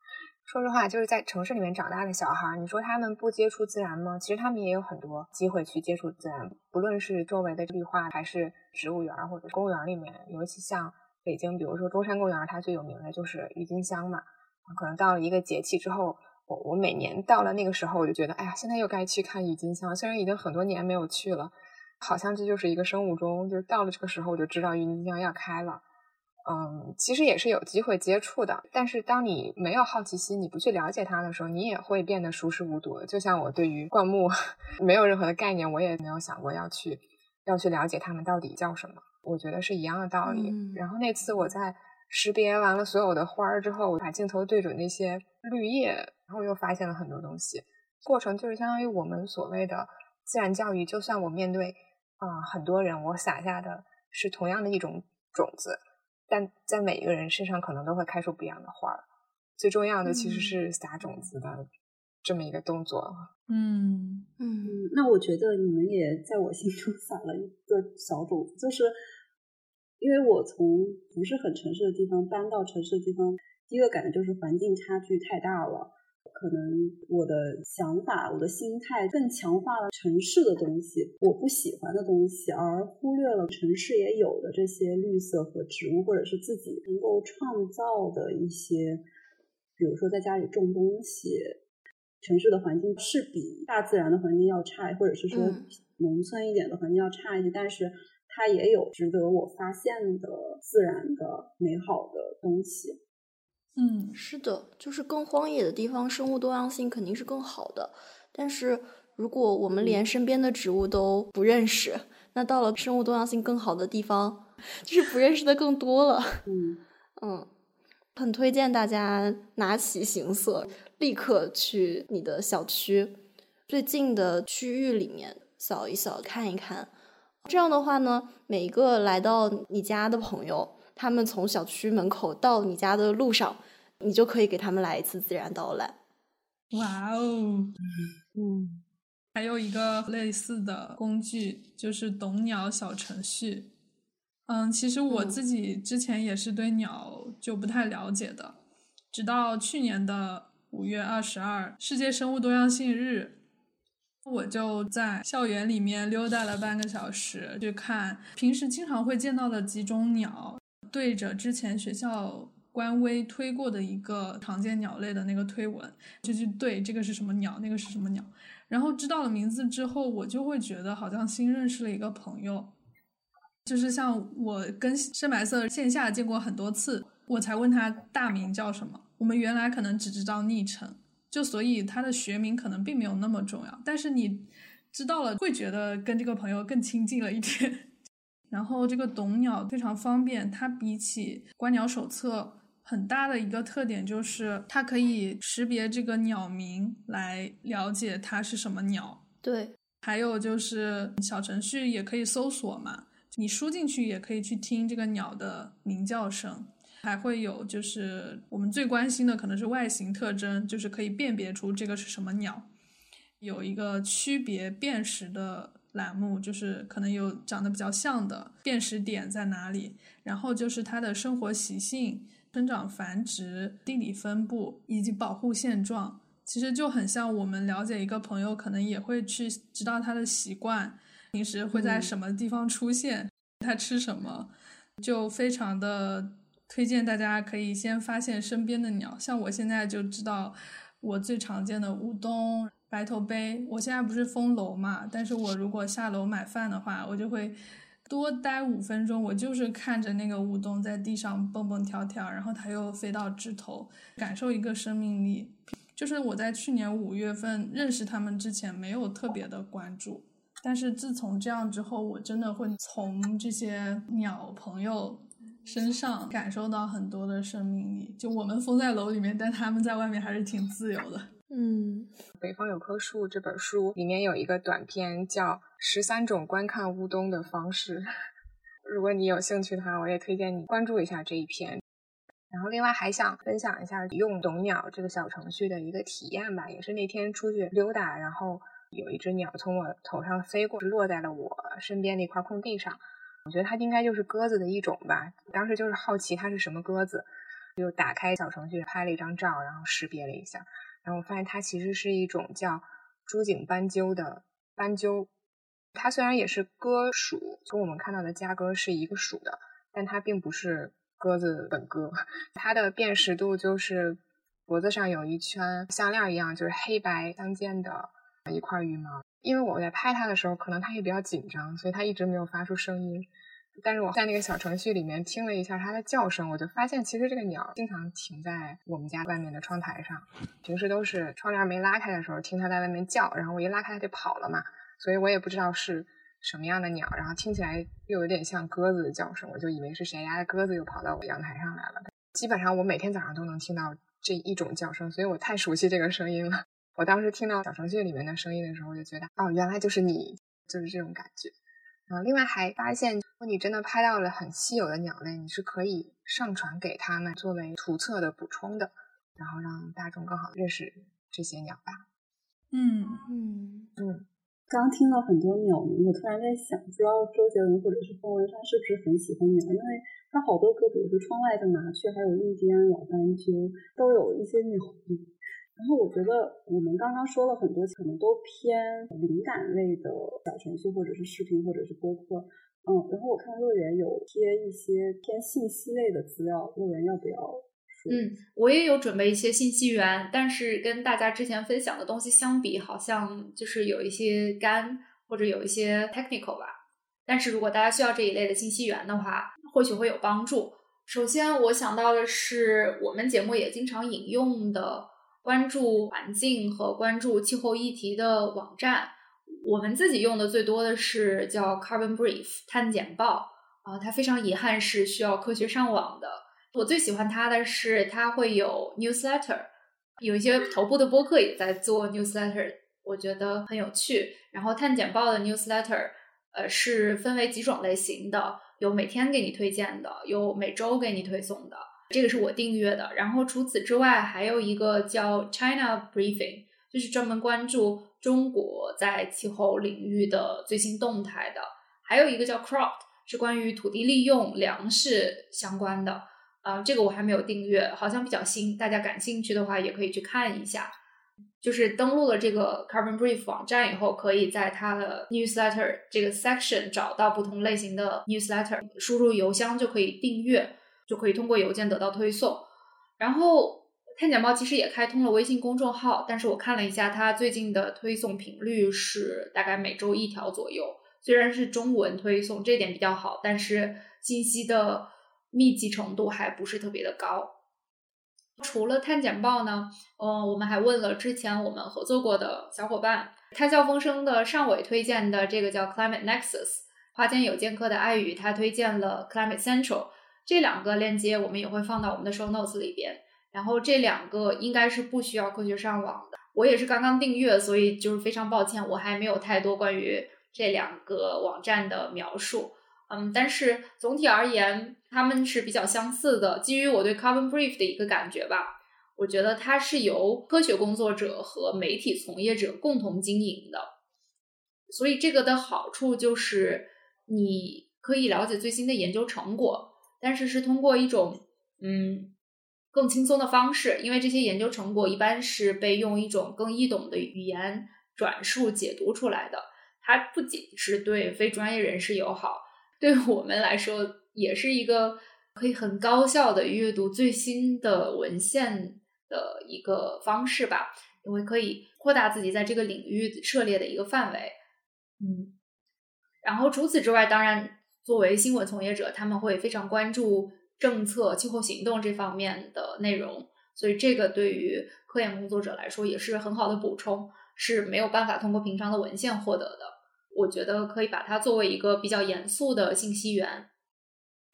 说实话，就是在城市里面长大的小孩，你说他们不接触自然吗？其实他们也有很多机会去接触自然，不论是周围的绿化，还是植物园或者公园里面。尤其像北京，比如说中山公园，它最有名的就是郁金香嘛。可能到了一个节气之后。我我每年到了那个时候，我就觉得，哎呀，现在又该去看郁金香。虽然已经很多年没有去了，好像这就是一个生物钟，就是到了这个时候，我就知道郁金香要开了。嗯，其实也是有机会接触的，但是当你没有好奇心，你不去了解它的时候，你也会变得熟视无睹。就像我对于灌木 没有任何的概念，我也没有想过要去要去了解它们到底叫什么。我觉得是一样的道理。然后那次我在。识别完了所有的花儿之后，我把镜头对准那些绿叶，然后又发现了很多东西。过程就是相当于我们所谓的自然教育。就算我面对啊很多人，我撒下的是同样的一种种子，但在每一个人身上可能都会开出不一样的花儿。最重要的其实是撒种子的这么一个动作。嗯嗯，那我觉得你们也在我心中 撒了一个小种子，就是。因为我从不是很城市的地方搬到城市的地方，第一个感觉就是环境差距太大了。可能我的想法、我的心态更强化了城市的东西，我不喜欢的东西，而忽略了城市也有的这些绿色和植物，或者是自己能够创造的一些，比如说在家里种东西。城市的环境是比大自然的环境要差，或者是说农村一点的环境要差一些，但是。它也有值得我发现的自然的美好的东西。嗯，是的，就是更荒野的地方，生物多样性肯定是更好的。但是如果我们连身边的植物都不认识，那到了生物多样性更好的地方，就是不认识的更多了。嗯嗯，很推荐大家拿起行色，立刻去你的小区最近的区域里面扫一扫，看一看。这样的话呢，每一个来到你家的朋友，他们从小区门口到你家的路上，你就可以给他们来一次自然导览。哇哦，嗯，还有一个类似的工具就是懂鸟小程序。嗯，其实我自己之前也是对鸟就不太了解的，直到去年的五月二十二，世界生物多样性日。我就在校园里面溜达了半个小时，去看平时经常会见到的几种鸟，对着之前学校官微推过的一个常见鸟类的那个推文，就去对这个是什么鸟，那个是什么鸟，然后知道了名字之后，我就会觉得好像新认识了一个朋友，就是像我跟深白色线下见过很多次，我才问他大名叫什么，我们原来可能只知道昵称。就所以他的学名可能并没有那么重要，但是你知道了会觉得跟这个朋友更亲近了一点。然后这个懂鸟非常方便，它比起观鸟手册很大的一个特点就是它可以识别这个鸟名来了解它是什么鸟。对，还有就是小程序也可以搜索嘛，你输进去也可以去听这个鸟的鸣叫声。还会有就是我们最关心的可能是外形特征，就是可以辨别出这个是什么鸟。有一个区别辨识的栏目，就是可能有长得比较像的辨识点在哪里。然后就是它的生活习性、生长繁殖、地理分布以及保护现状，其实就很像我们了解一个朋友，可能也会去知道他的习惯，平时会在什么地方出现，他吃什么，就非常的。推荐大家可以先发现身边的鸟，像我现在就知道我最常见的乌冬、白头杯。我现在不是封楼嘛，但是我如果下楼买饭的话，我就会多待五分钟，我就是看着那个乌冬在地上蹦蹦跳跳，然后它又飞到枝头，感受一个生命力。就是我在去年五月份认识他们之前没有特别的关注，但是自从这样之后，我真的会从这些鸟朋友。身上感受到很多的生命力，就我们封在楼里面，但他们在外面还是挺自由的。嗯，北方有棵树这本书里面有一个短片叫《十三种观看乌冬的方式》，如果你有兴趣的话，我也推荐你关注一下这一篇。然后另外还想分享一下用懂鸟这个小程序的一个体验吧，也是那天出去溜达，然后有一只鸟从我头上飞过，落在了我身边的一块空地上。我觉得它应该就是鸽子的一种吧，当时就是好奇它是什么鸽子，就打开小程序拍了一张照，然后识别了一下，然后我发现它其实是一种叫朱颈斑鸠的斑鸠。它虽然也是鸽属，跟我们看到的家鸽是一个属的，但它并不是鸽子本鸽。它的辨识度就是脖子上有一圈项链一样，就是黑白相间的一块羽毛。因为我在拍它的时候，可能它也比较紧张，所以它一直没有发出声音。但是我在那个小程序里面听了一下它的叫声，我就发现其实这个鸟经常停在我们家外面的窗台上，平时都是窗帘没拉开的时候听它在外面叫，然后我一拉开它就跑了嘛，所以我也不知道是什么样的鸟，然后听起来又有点像鸽子的叫声，我就以为是谁家的鸽子又跑到我阳台上来了。基本上我每天早上都能听到这一种叫声，所以我太熟悉这个声音了。我当时听到小程序里面的声音的时候，我就觉得哦，原来就是你，就是这种感觉。然后另外还发现，如果你真的拍到了很稀有的鸟类，你是可以上传给他们作为图册的补充的，然后让大众更好认识这些鸟吧。嗯嗯嗯。刚听了很多鸟鸣，我突然在想，不知道周杰伦或者是方文山是不是很喜欢鸟？因为他好多歌，比如说《窗外的麻雀》，还有《印第安老斑鸠》，都有一些鸟鸣。然后我觉得我们刚刚说了很多，可能都偏灵感类的小程序，或者是视频，或者是播客。嗯，然后我看乐园有贴一些偏信息类的资料，乐园要不要？嗯，我也有准备一些信息源，但是跟大家之前分享的东西相比，好像就是有一些干，或者有一些 technical 吧。但是如果大家需要这一类的信息源的话，或许会有帮助。首先我想到的是，我们节目也经常引用的。关注环境和关注气候议题的网站，我们自己用的最多的是叫 Carbon Brief 碳简报啊，它非常遗憾是需要科学上网的。我最喜欢它的是它会有 newsletter，有一些头部的播客也在做 newsletter，我觉得很有趣。然后碳简报的 newsletter，呃，是分为几种类型的，有每天给你推荐的，有每周给你推送的。这个是我订阅的，然后除此之外还有一个叫 China Briefing，就是专门关注中国在气候领域的最新动态的。还有一个叫 Crop，是关于土地利用、粮食相关的。啊，这个我还没有订阅，好像比较新，大家感兴趣的话也可以去看一下。就是登录了这个 Carbon Brief 网站以后，可以在它的 Newsletter 这个 section 找到不同类型的 Newsletter，输入邮箱就可以订阅。就可以通过邮件得到推送，然后探简报其实也开通了微信公众号，但是我看了一下，它最近的推送频率是大概每周一条左右，虽然是中文推送，这点比较好，但是信息的密集程度还不是特别的高。除了碳简报呢，嗯，我们还问了之前我们合作过的小伙伴，谈笑风生的尚伟推荐的这个叫 Climate Nexus，花间有剑客的爱语他推荐了 Climate Central。这两个链接我们也会放到我们的 show notes 里边，然后这两个应该是不需要科学上网的，我也是刚刚订阅，所以就是非常抱歉，我还没有太多关于这两个网站的描述。嗯，但是总体而言，他们是比较相似的。基于我对 Carbon Brief 的一个感觉吧，我觉得它是由科学工作者和媒体从业者共同经营的。所以这个的好处就是你可以了解最新的研究成果，但是是通过一种嗯。更轻松的方式，因为这些研究成果一般是被用一种更易懂的语言转述解读出来的。它不仅是对非专业人士友好，对我们来说也是一个可以很高效的阅读最新的文献的一个方式吧。因为可以扩大自己在这个领域涉猎的一个范围。嗯，然后除此之外，当然作为新闻从业者，他们会非常关注。政策、气候行动这方面的内容，所以这个对于科研工作者来说也是很好的补充，是没有办法通过平常的文献获得的。我觉得可以把它作为一个比较严肃的信息源。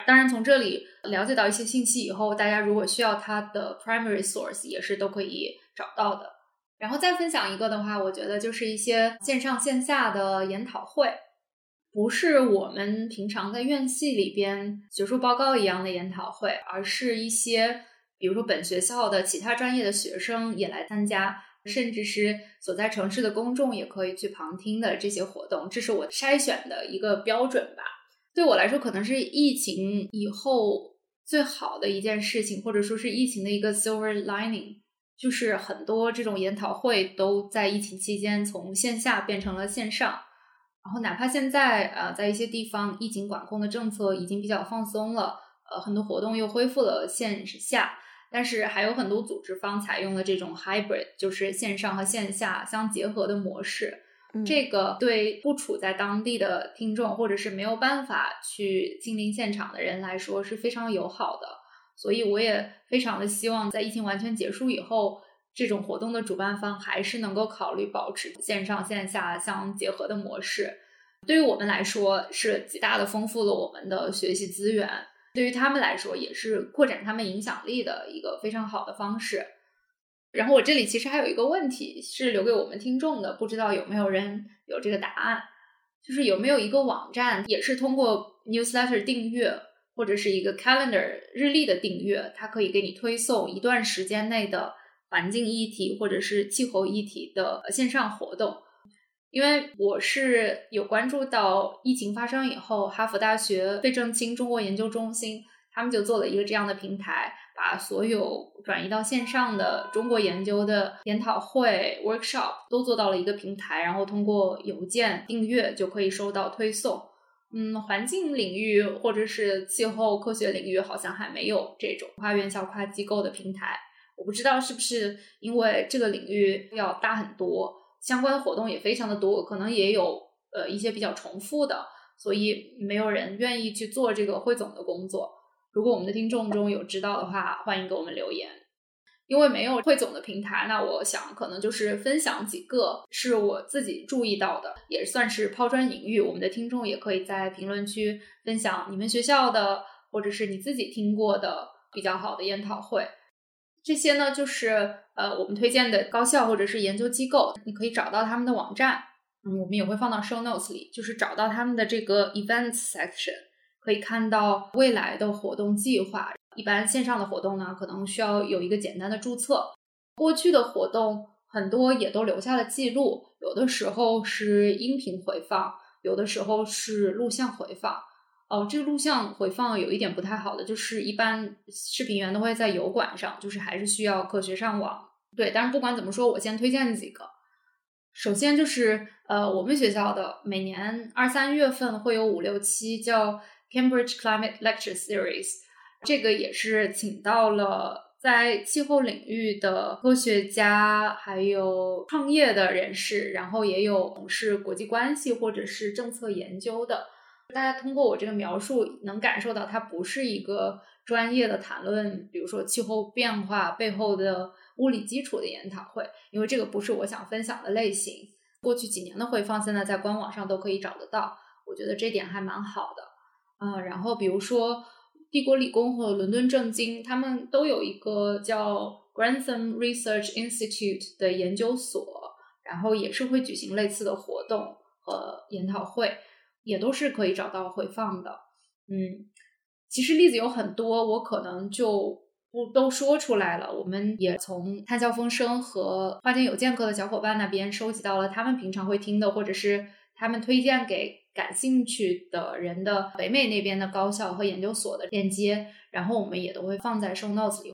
当然，从这里了解到一些信息以后，大家如果需要它的 primary source，也是都可以找到的。然后再分享一个的话，我觉得就是一些线上线下的研讨会。不是我们平常在院系里边学术报告一样的研讨会，而是一些比如说本学校的其他专业的学生也来参加，甚至是所在城市的公众也可以去旁听的这些活动。这是我筛选的一个标准吧。对我来说，可能是疫情以后最好的一件事情，或者说是疫情的一个 silver lining，就是很多这种研讨会都在疫情期间从线下变成了线上。然后，哪怕现在呃，在一些地方疫情管控的政策已经比较放松了，呃，很多活动又恢复了线下，但是还有很多组织方采用了这种 hybrid，就是线上和线下相结合的模式。这个对不处在当地的听众，或者是没有办法去亲临现场的人来说是非常友好的。所以，我也非常的希望在疫情完全结束以后。这种活动的主办方还是能够考虑保持线上线下相结合的模式，对于我们来说是极大的丰富了我们的学习资源，对于他们来说也是扩展他们影响力的一个非常好的方式。然后我这里其实还有一个问题是留给我们听众的，不知道有没有人有这个答案，就是有没有一个网站也是通过 newsletter 订阅或者是一个 calendar 日历的订阅，它可以给你推送一段时间内的。环境议题或者是气候议题的线上活动，因为我是有关注到疫情发生以后，哈佛大学费正清中国研究中心他们就做了一个这样的平台，把所有转移到线上的中国研究的研讨会 workshop 都做到了一个平台，然后通过邮件订阅就可以收到推送。嗯，环境领域或者是气候科学领域好像还没有这种跨院校、跨机构的平台。我不知道是不是因为这个领域要大很多，相关的活动也非常的多，可能也有呃一些比较重复的，所以没有人愿意去做这个汇总的工作。如果我们的听众中有知道的话，欢迎给我们留言。因为没有汇总的平台，那我想可能就是分享几个是我自己注意到的，也算是抛砖引玉。我们的听众也可以在评论区分享你们学校的，或者是你自己听过的比较好的研讨会。这些呢，就是呃，我们推荐的高校或者是研究机构，你可以找到他们的网站，嗯，我们也会放到 show notes 里，就是找到他们的这个 events section，可以看到未来的活动计划。一般线上的活动呢，可能需要有一个简单的注册。过去的活动很多也都留下了记录，有的时候是音频回放，有的时候是录像回放。哦，这个录像回放有一点不太好的，就是一般视频源都会在油管上，就是还是需要科学上网。对，但是不管怎么说，我先推荐几个。首先就是呃，我们学校的每年二三月份会有五六期叫 Cambridge Climate Lecture Series，这个也是请到了在气候领域的科学家，还有创业的人士，然后也有从事国际关系或者是政策研究的。大家通过我这个描述，能感受到它不是一个专业的谈论，比如说气候变化背后的物理基础的研讨会，因为这个不是我想分享的类型。过去几年的回放，现在在官网上都可以找得到，我觉得这点还蛮好的。嗯，然后比如说帝国理工和伦敦政经，他们都有一个叫 Grantham Research Institute 的研究所，然后也是会举行类似的活动和研讨会，也都是可以找到回放的。嗯，其实例子有很多，我可能就不都说出来了。我们也从探校风声和花间有剑客的小伙伴那边收集到了他们平常会听的，或者是他们推荐给感兴趣的人的北美那边的高校和研究所的链接，然后我们也都会放在 show notes 里。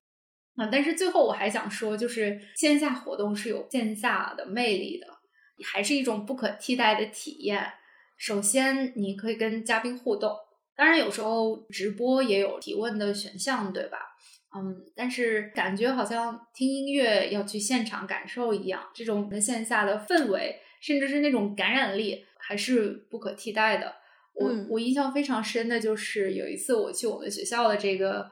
啊，但是最后我还想说，就是线下活动是有线下的魅力的，还是一种不可替代的体验。首先，你可以跟嘉宾互动，当然有时候直播也有提问的选项，对吧？嗯，但是感觉好像听音乐要去现场感受一样，这种线下的氛围，甚至是那种感染力，还是不可替代的。我我印象非常深的就是有一次我去我们学校的这个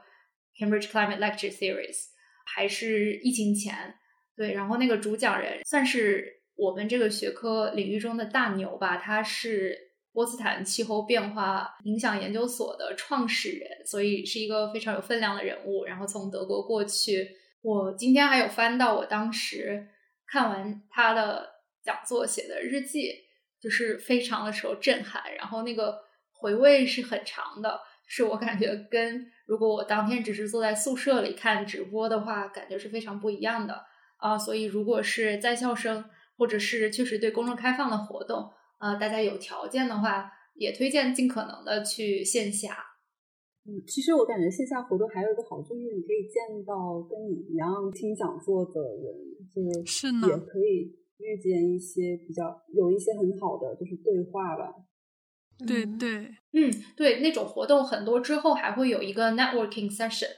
Cambridge Climate Lecture Series。还是疫情前，对，然后那个主讲人算是我们这个学科领域中的大牛吧，他是波茨坦气候变化影响研究所的创始人，所以是一个非常有分量的人物。然后从德国过去，我今天还有翻到我当时看完他的讲座写的日记，就是非常的受震撼，然后那个回味是很长的。是我感觉跟如果我当天只是坐在宿舍里看直播的话，感觉是非常不一样的啊。所以如果是在校生，或者是确实对公众开放的活动，啊，大家有条件的话，也推荐尽可能的去线下。嗯，其实我感觉线下活动还有一个好处，就是你可以见到跟你一样听讲座的人，就是也可以遇见一些比较有一些很好的就是对话吧。对对，嗯，对，那种活动很多之后还会有一个 networking session，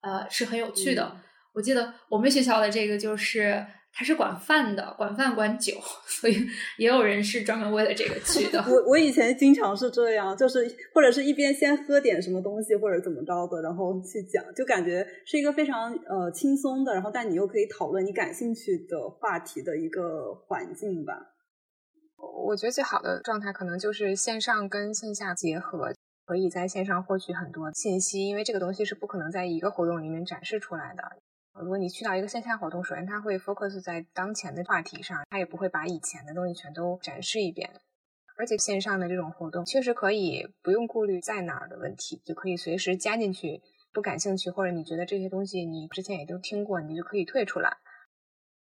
呃，是很有趣的。我记得我们学校的这个就是它是管饭的，管饭管酒，所以也有人是专门为了这个去的。我我以前经常是这样，就是或者是一边先喝点什么东西或者怎么着的，然后去讲，就感觉是一个非常呃轻松的，然后但你又可以讨论你感兴趣的话题的一个环境吧。我觉得最好的状态可能就是线上跟线下结合，可以在线上获取很多信息，因为这个东西是不可能在一个活动里面展示出来的。如果你去到一个线下活动，首先它会 focus 在当前的话题上，它也不会把以前的东西全都展示一遍。而且线上的这种活动确实可以不用顾虑在哪儿的问题，就可以随时加进去。不感兴趣或者你觉得这些东西你之前也都听过，你就可以退出来。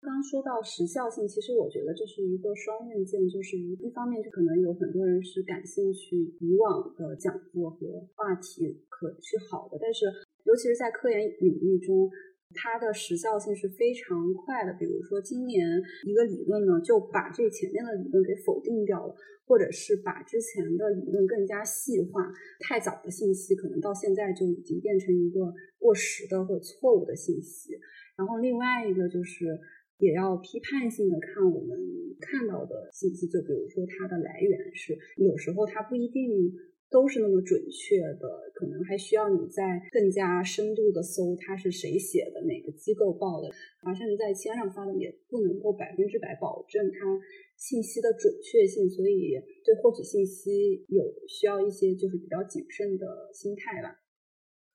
刚说到时效性，其实我觉得这是一个双刃剑，就是一方面就可能有很多人是感兴趣以往的讲座和话题，可是好的，但是尤其是在科研领域中，它的时效性是非常快的。比如说今年一个理论呢，就把这前面的理论给否定掉了，或者是把之前的理论更加细化，太早的信息可能到现在就已经变成一个过时的或者错误的信息。然后另外一个就是。也要批判性的看我们看到的信息，就比如说它的来源是，有时候它不一定都是那么准确的，可能还需要你在更加深度的搜它是谁写的，哪个机构报的，啊，甚至在签上发的也不能够百分之百保证它信息的准确性，所以对获取信息有需要一些就是比较谨慎的心态吧。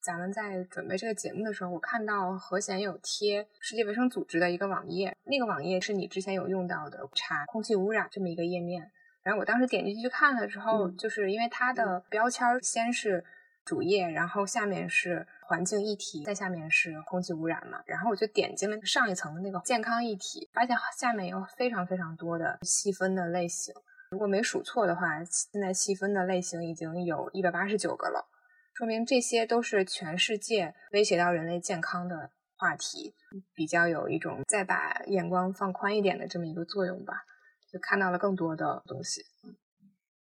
咱们在准备这个节目的时候，我看到何贤有贴世界卫生组织的一个网页，那个网页是你之前有用到的查空气污染这么一个页面。然后我当时点进去看了之后，就是因为它的标签先是主页，然后下面是环境议题，再下面是空气污染嘛。然后我就点进了上一层的那个健康议题，发现下面有非常非常多的细分的类型。如果没数错的话，现在细分的类型已经有一百八十九个了。说明这些都是全世界威胁到人类健康的话题，比较有一种再把眼光放宽一点的这么一个作用吧，就看到了更多的东西。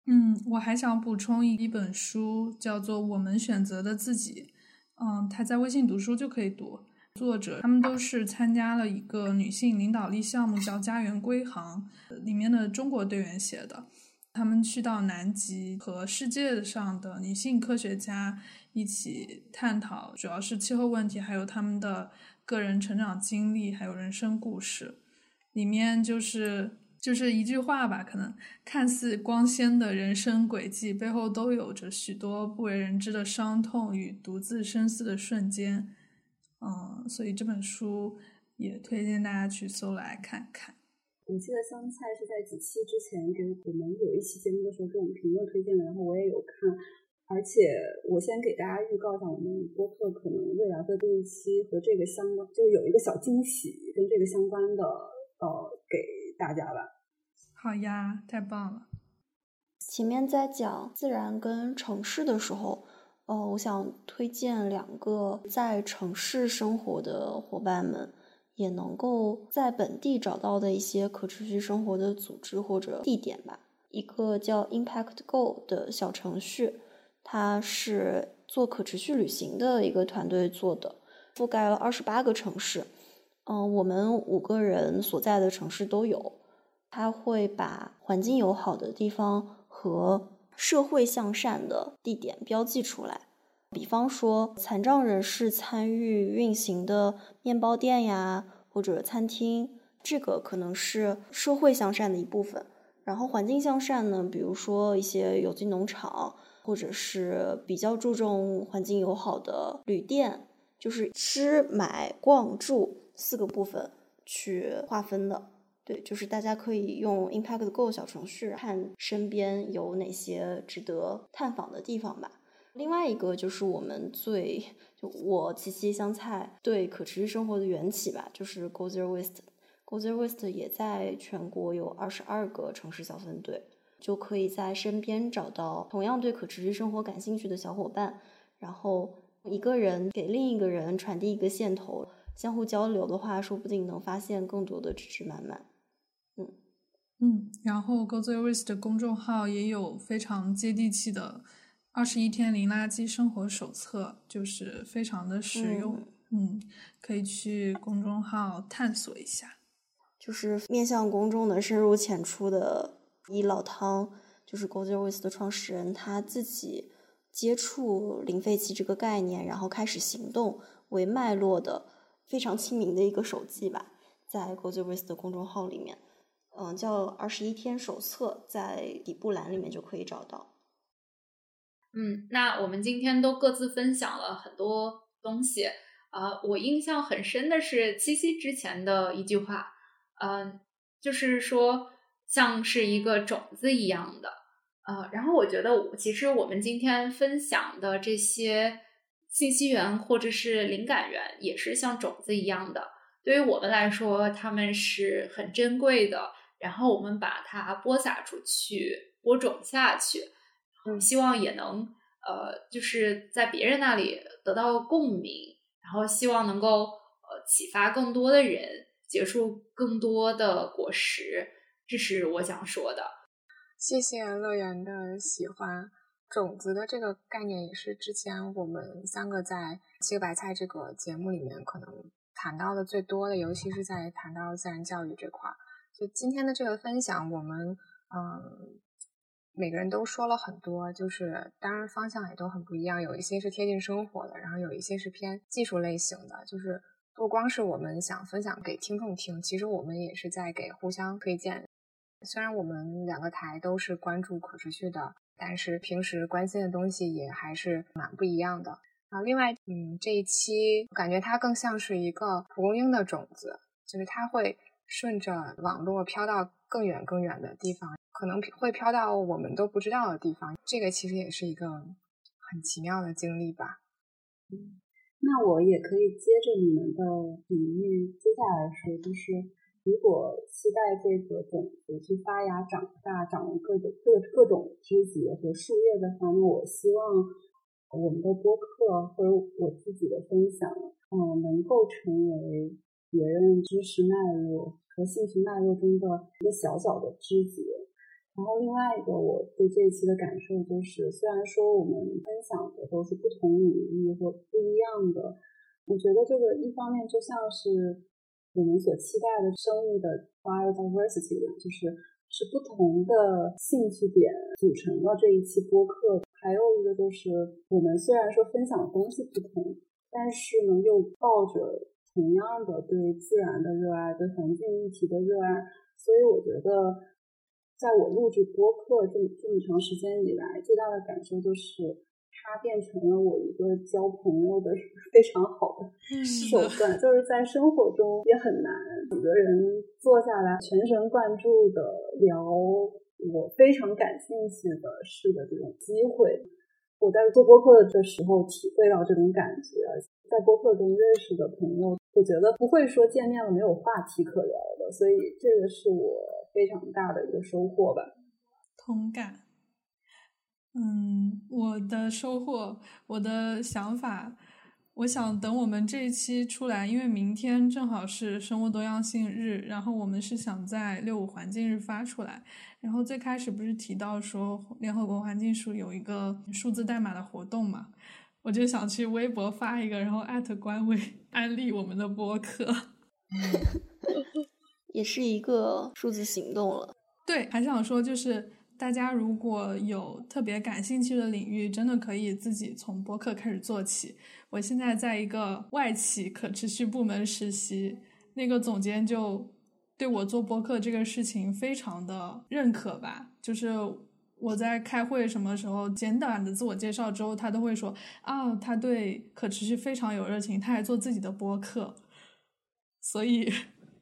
嗯，我还想补充一一本书，叫做《我们选择的自己》。嗯，它在微信读书就可以读。作者他们都是参加了一个女性领导力项目，叫“家园归航”里面的中国队员写的。他们去到南极，和世界上的女性科学家一起探讨，主要是气候问题，还有他们的个人成长经历，还有人生故事。里面就是就是一句话吧，可能看似光鲜的人生轨迹，背后都有着许多不为人知的伤痛与独自深思的瞬间。嗯，所以这本书也推荐大家去搜来看看。我记得香菜是在几期之前给我们有一期节目的时候给我们评论推荐的，然后我也有看，而且我先给大家预告一下，我们播客可能未来会录一期和这个相关，就是有一个小惊喜跟这个相关的，呃，给大家吧。好呀，太棒了！前面在讲自然跟城市的时候，呃，我想推荐两个在城市生活的伙伴们。也能够在本地找到的一些可持续生活的组织或者地点吧。一个叫 Impact Go 的小程序，它是做可持续旅行的一个团队做的，覆盖了二十八个城市。嗯，我们五个人所在的城市都有。它会把环境友好的地方和社会向善的地点标记出来。比方说，残障人士参与运行的面包店呀，或者餐厅，这个可能是社会向善的一部分。然后环境向善呢，比如说一些有机农场，或者是比较注重环境友好的旅店，就是吃、买、逛、住四个部分去划分的。对，就是大家可以用 Impact Go 小程序看身边有哪些值得探访的地方吧。另外一个就是我们最就我七七香菜对可持续生活的缘起吧，就是 Go Zero Waste。Go Zero Waste 也在全国有二十二个城市小分队，就可以在身边找到同样对可持续生活感兴趣的小伙伴，然后一个人给另一个人传递一个线头，相互交流的话，说不定能发现更多的知识满满。嗯嗯，然后 Go Zero Waste 公众号也有非常接地气的。二十一天零垃圾生活手册就是非常的实用，嗯，可以去公众号探索一下。就是面向公众的深入浅出的，以老汤就是 Go Zero Waste 的创始人他自己接触零废弃这个概念，然后开始行动为脉络的非常亲民的一个手记吧，在 Go Zero Waste 的公众号里面，嗯，叫二十一天手册，在底部栏里面就可以找到。嗯，那我们今天都各自分享了很多东西啊。我印象很深的是七夕之前的一句话，嗯，就是说像是一个种子一样的，呃，然后我觉得其实我们今天分享的这些信息源或者是灵感源，也是像种子一样的，对于我们来说，他们是很珍贵的。然后我们把它播撒出去，播种下去。嗯，希望也能呃，就是在别人那里得到共鸣，然后希望能够呃启发更多的人，结出更多的果实，这是我想说的。谢谢乐园的喜欢，种子的这个概念也是之前我们三个在七个白菜这个节目里面可能谈到的最多的，尤其是在谈到自然教育这块儿。就今天的这个分享，我们嗯。每个人都说了很多，就是当然方向也都很不一样，有一些是贴近生活的，然后有一些是偏技术类型的。就是不光是我们想分享给听众听，其实我们也是在给互相推荐。虽然我们两个台都是关注可持续的，但是平时关心的东西也还是蛮不一样的。然后另外，嗯，这一期感觉它更像是一个蒲公英的种子，就是它会顺着网络飘到更远更远的地方。可能会飘到我们都不知道的地方，这个其实也是一个很奇妙的经历吧。嗯，那我也可以接着你们的比喻，接下来说，就是如果期待这个种子去发芽、长大、长各种各各种枝节和树叶的话，那我希望我们的播客或者我自己的分享，嗯，能够成为别人知识脉络和兴趣脉络中的一个小小的枝节。然后另外一个我对这一期的感受就是，虽然说我们分享的都是不同领域或不一样的，我觉得这个一方面就像是我们所期待的生物的 biodiversity 一样，就是是不同的兴趣点组成了这一期播客。还有一个就是，我们虽然说分享的东西不同，但是呢又抱着同样的对自然的热爱、对环境议题的热爱，所以我觉得。在我录制播客这么这么长时间以来，最大的感受就是，它变成了我一个交朋友的 非常好的手段。就是在生活中也很难几个人坐下来全神贯注的聊我非常感兴趣的事的这种机会。我在做播客的时候体会到这种感觉，在播客中认识的朋友，我觉得不会说见面了没有话题可聊的，所以这个是我非常大的一个收获吧。同感。嗯，我的收获，我的想法，我想等我们这一期出来，因为明天正好是生物多样性日，然后我们是想在六五环境日发出来。然后最开始不是提到说联合国环境署有一个数字代码的活动嘛，我就想去微博发一个，然后艾特官微安利我们的播客，也是一个数字行动了。对，还想说就是。大家如果有特别感兴趣的领域，真的可以自己从播客开始做起。我现在在一个外企可持续部门实习，那个总监就对我做播客这个事情非常的认可吧。就是我在开会什么时候简短的自我介绍之后，他都会说啊，他对可持续非常有热情，他还做自己的播客，所以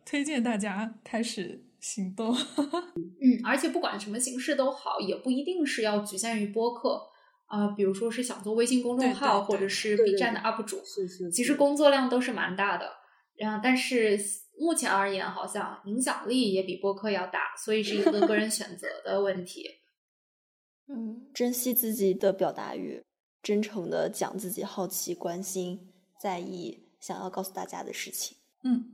推荐大家开始。行动，嗯，而且不管什么形式都好，也不一定是要局限于播客啊。比如说是想做微信公众号，或者是 B 站的 UP 主，是是，其实工作量都是蛮大的。然后，但是目前而言，好像影响力也比播客要大，所以是一个个人选择的问题。嗯，珍惜自己的表达欲，真诚的讲自己好奇、关心、在意、想要告诉大家的事情。嗯。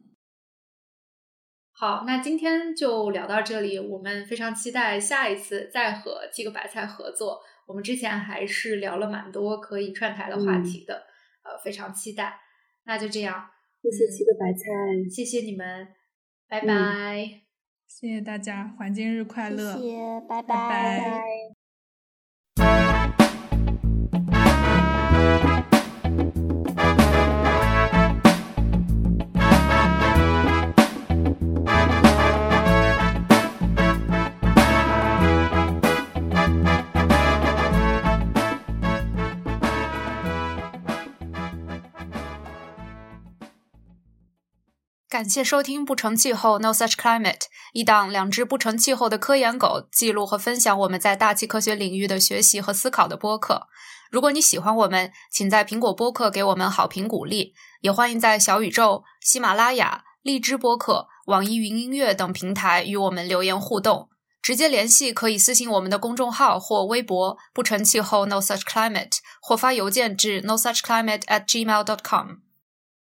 好，那今天就聊到这里。我们非常期待下一次再和七个白菜合作。我们之前还是聊了蛮多可以串台的话题的，呃，非常期待。那就这样，谢谢七个白菜，谢谢你们，拜拜，谢谢大家，环境日快乐，谢谢，拜拜。感谢收听《不成气候 No Such Climate》，一档两只不成气候的科研狗记录和分享我们在大气科学领域的学习和思考的播客。如果你喜欢我们，请在苹果播客给我们好评鼓励，也欢迎在小宇宙、喜马拉雅、荔枝播客、网易云音乐等平台与我们留言互动。直接联系可以私信我们的公众号或微博“不成气候 No Such Climate”，或发邮件至 No Such Climate at gmail dot com。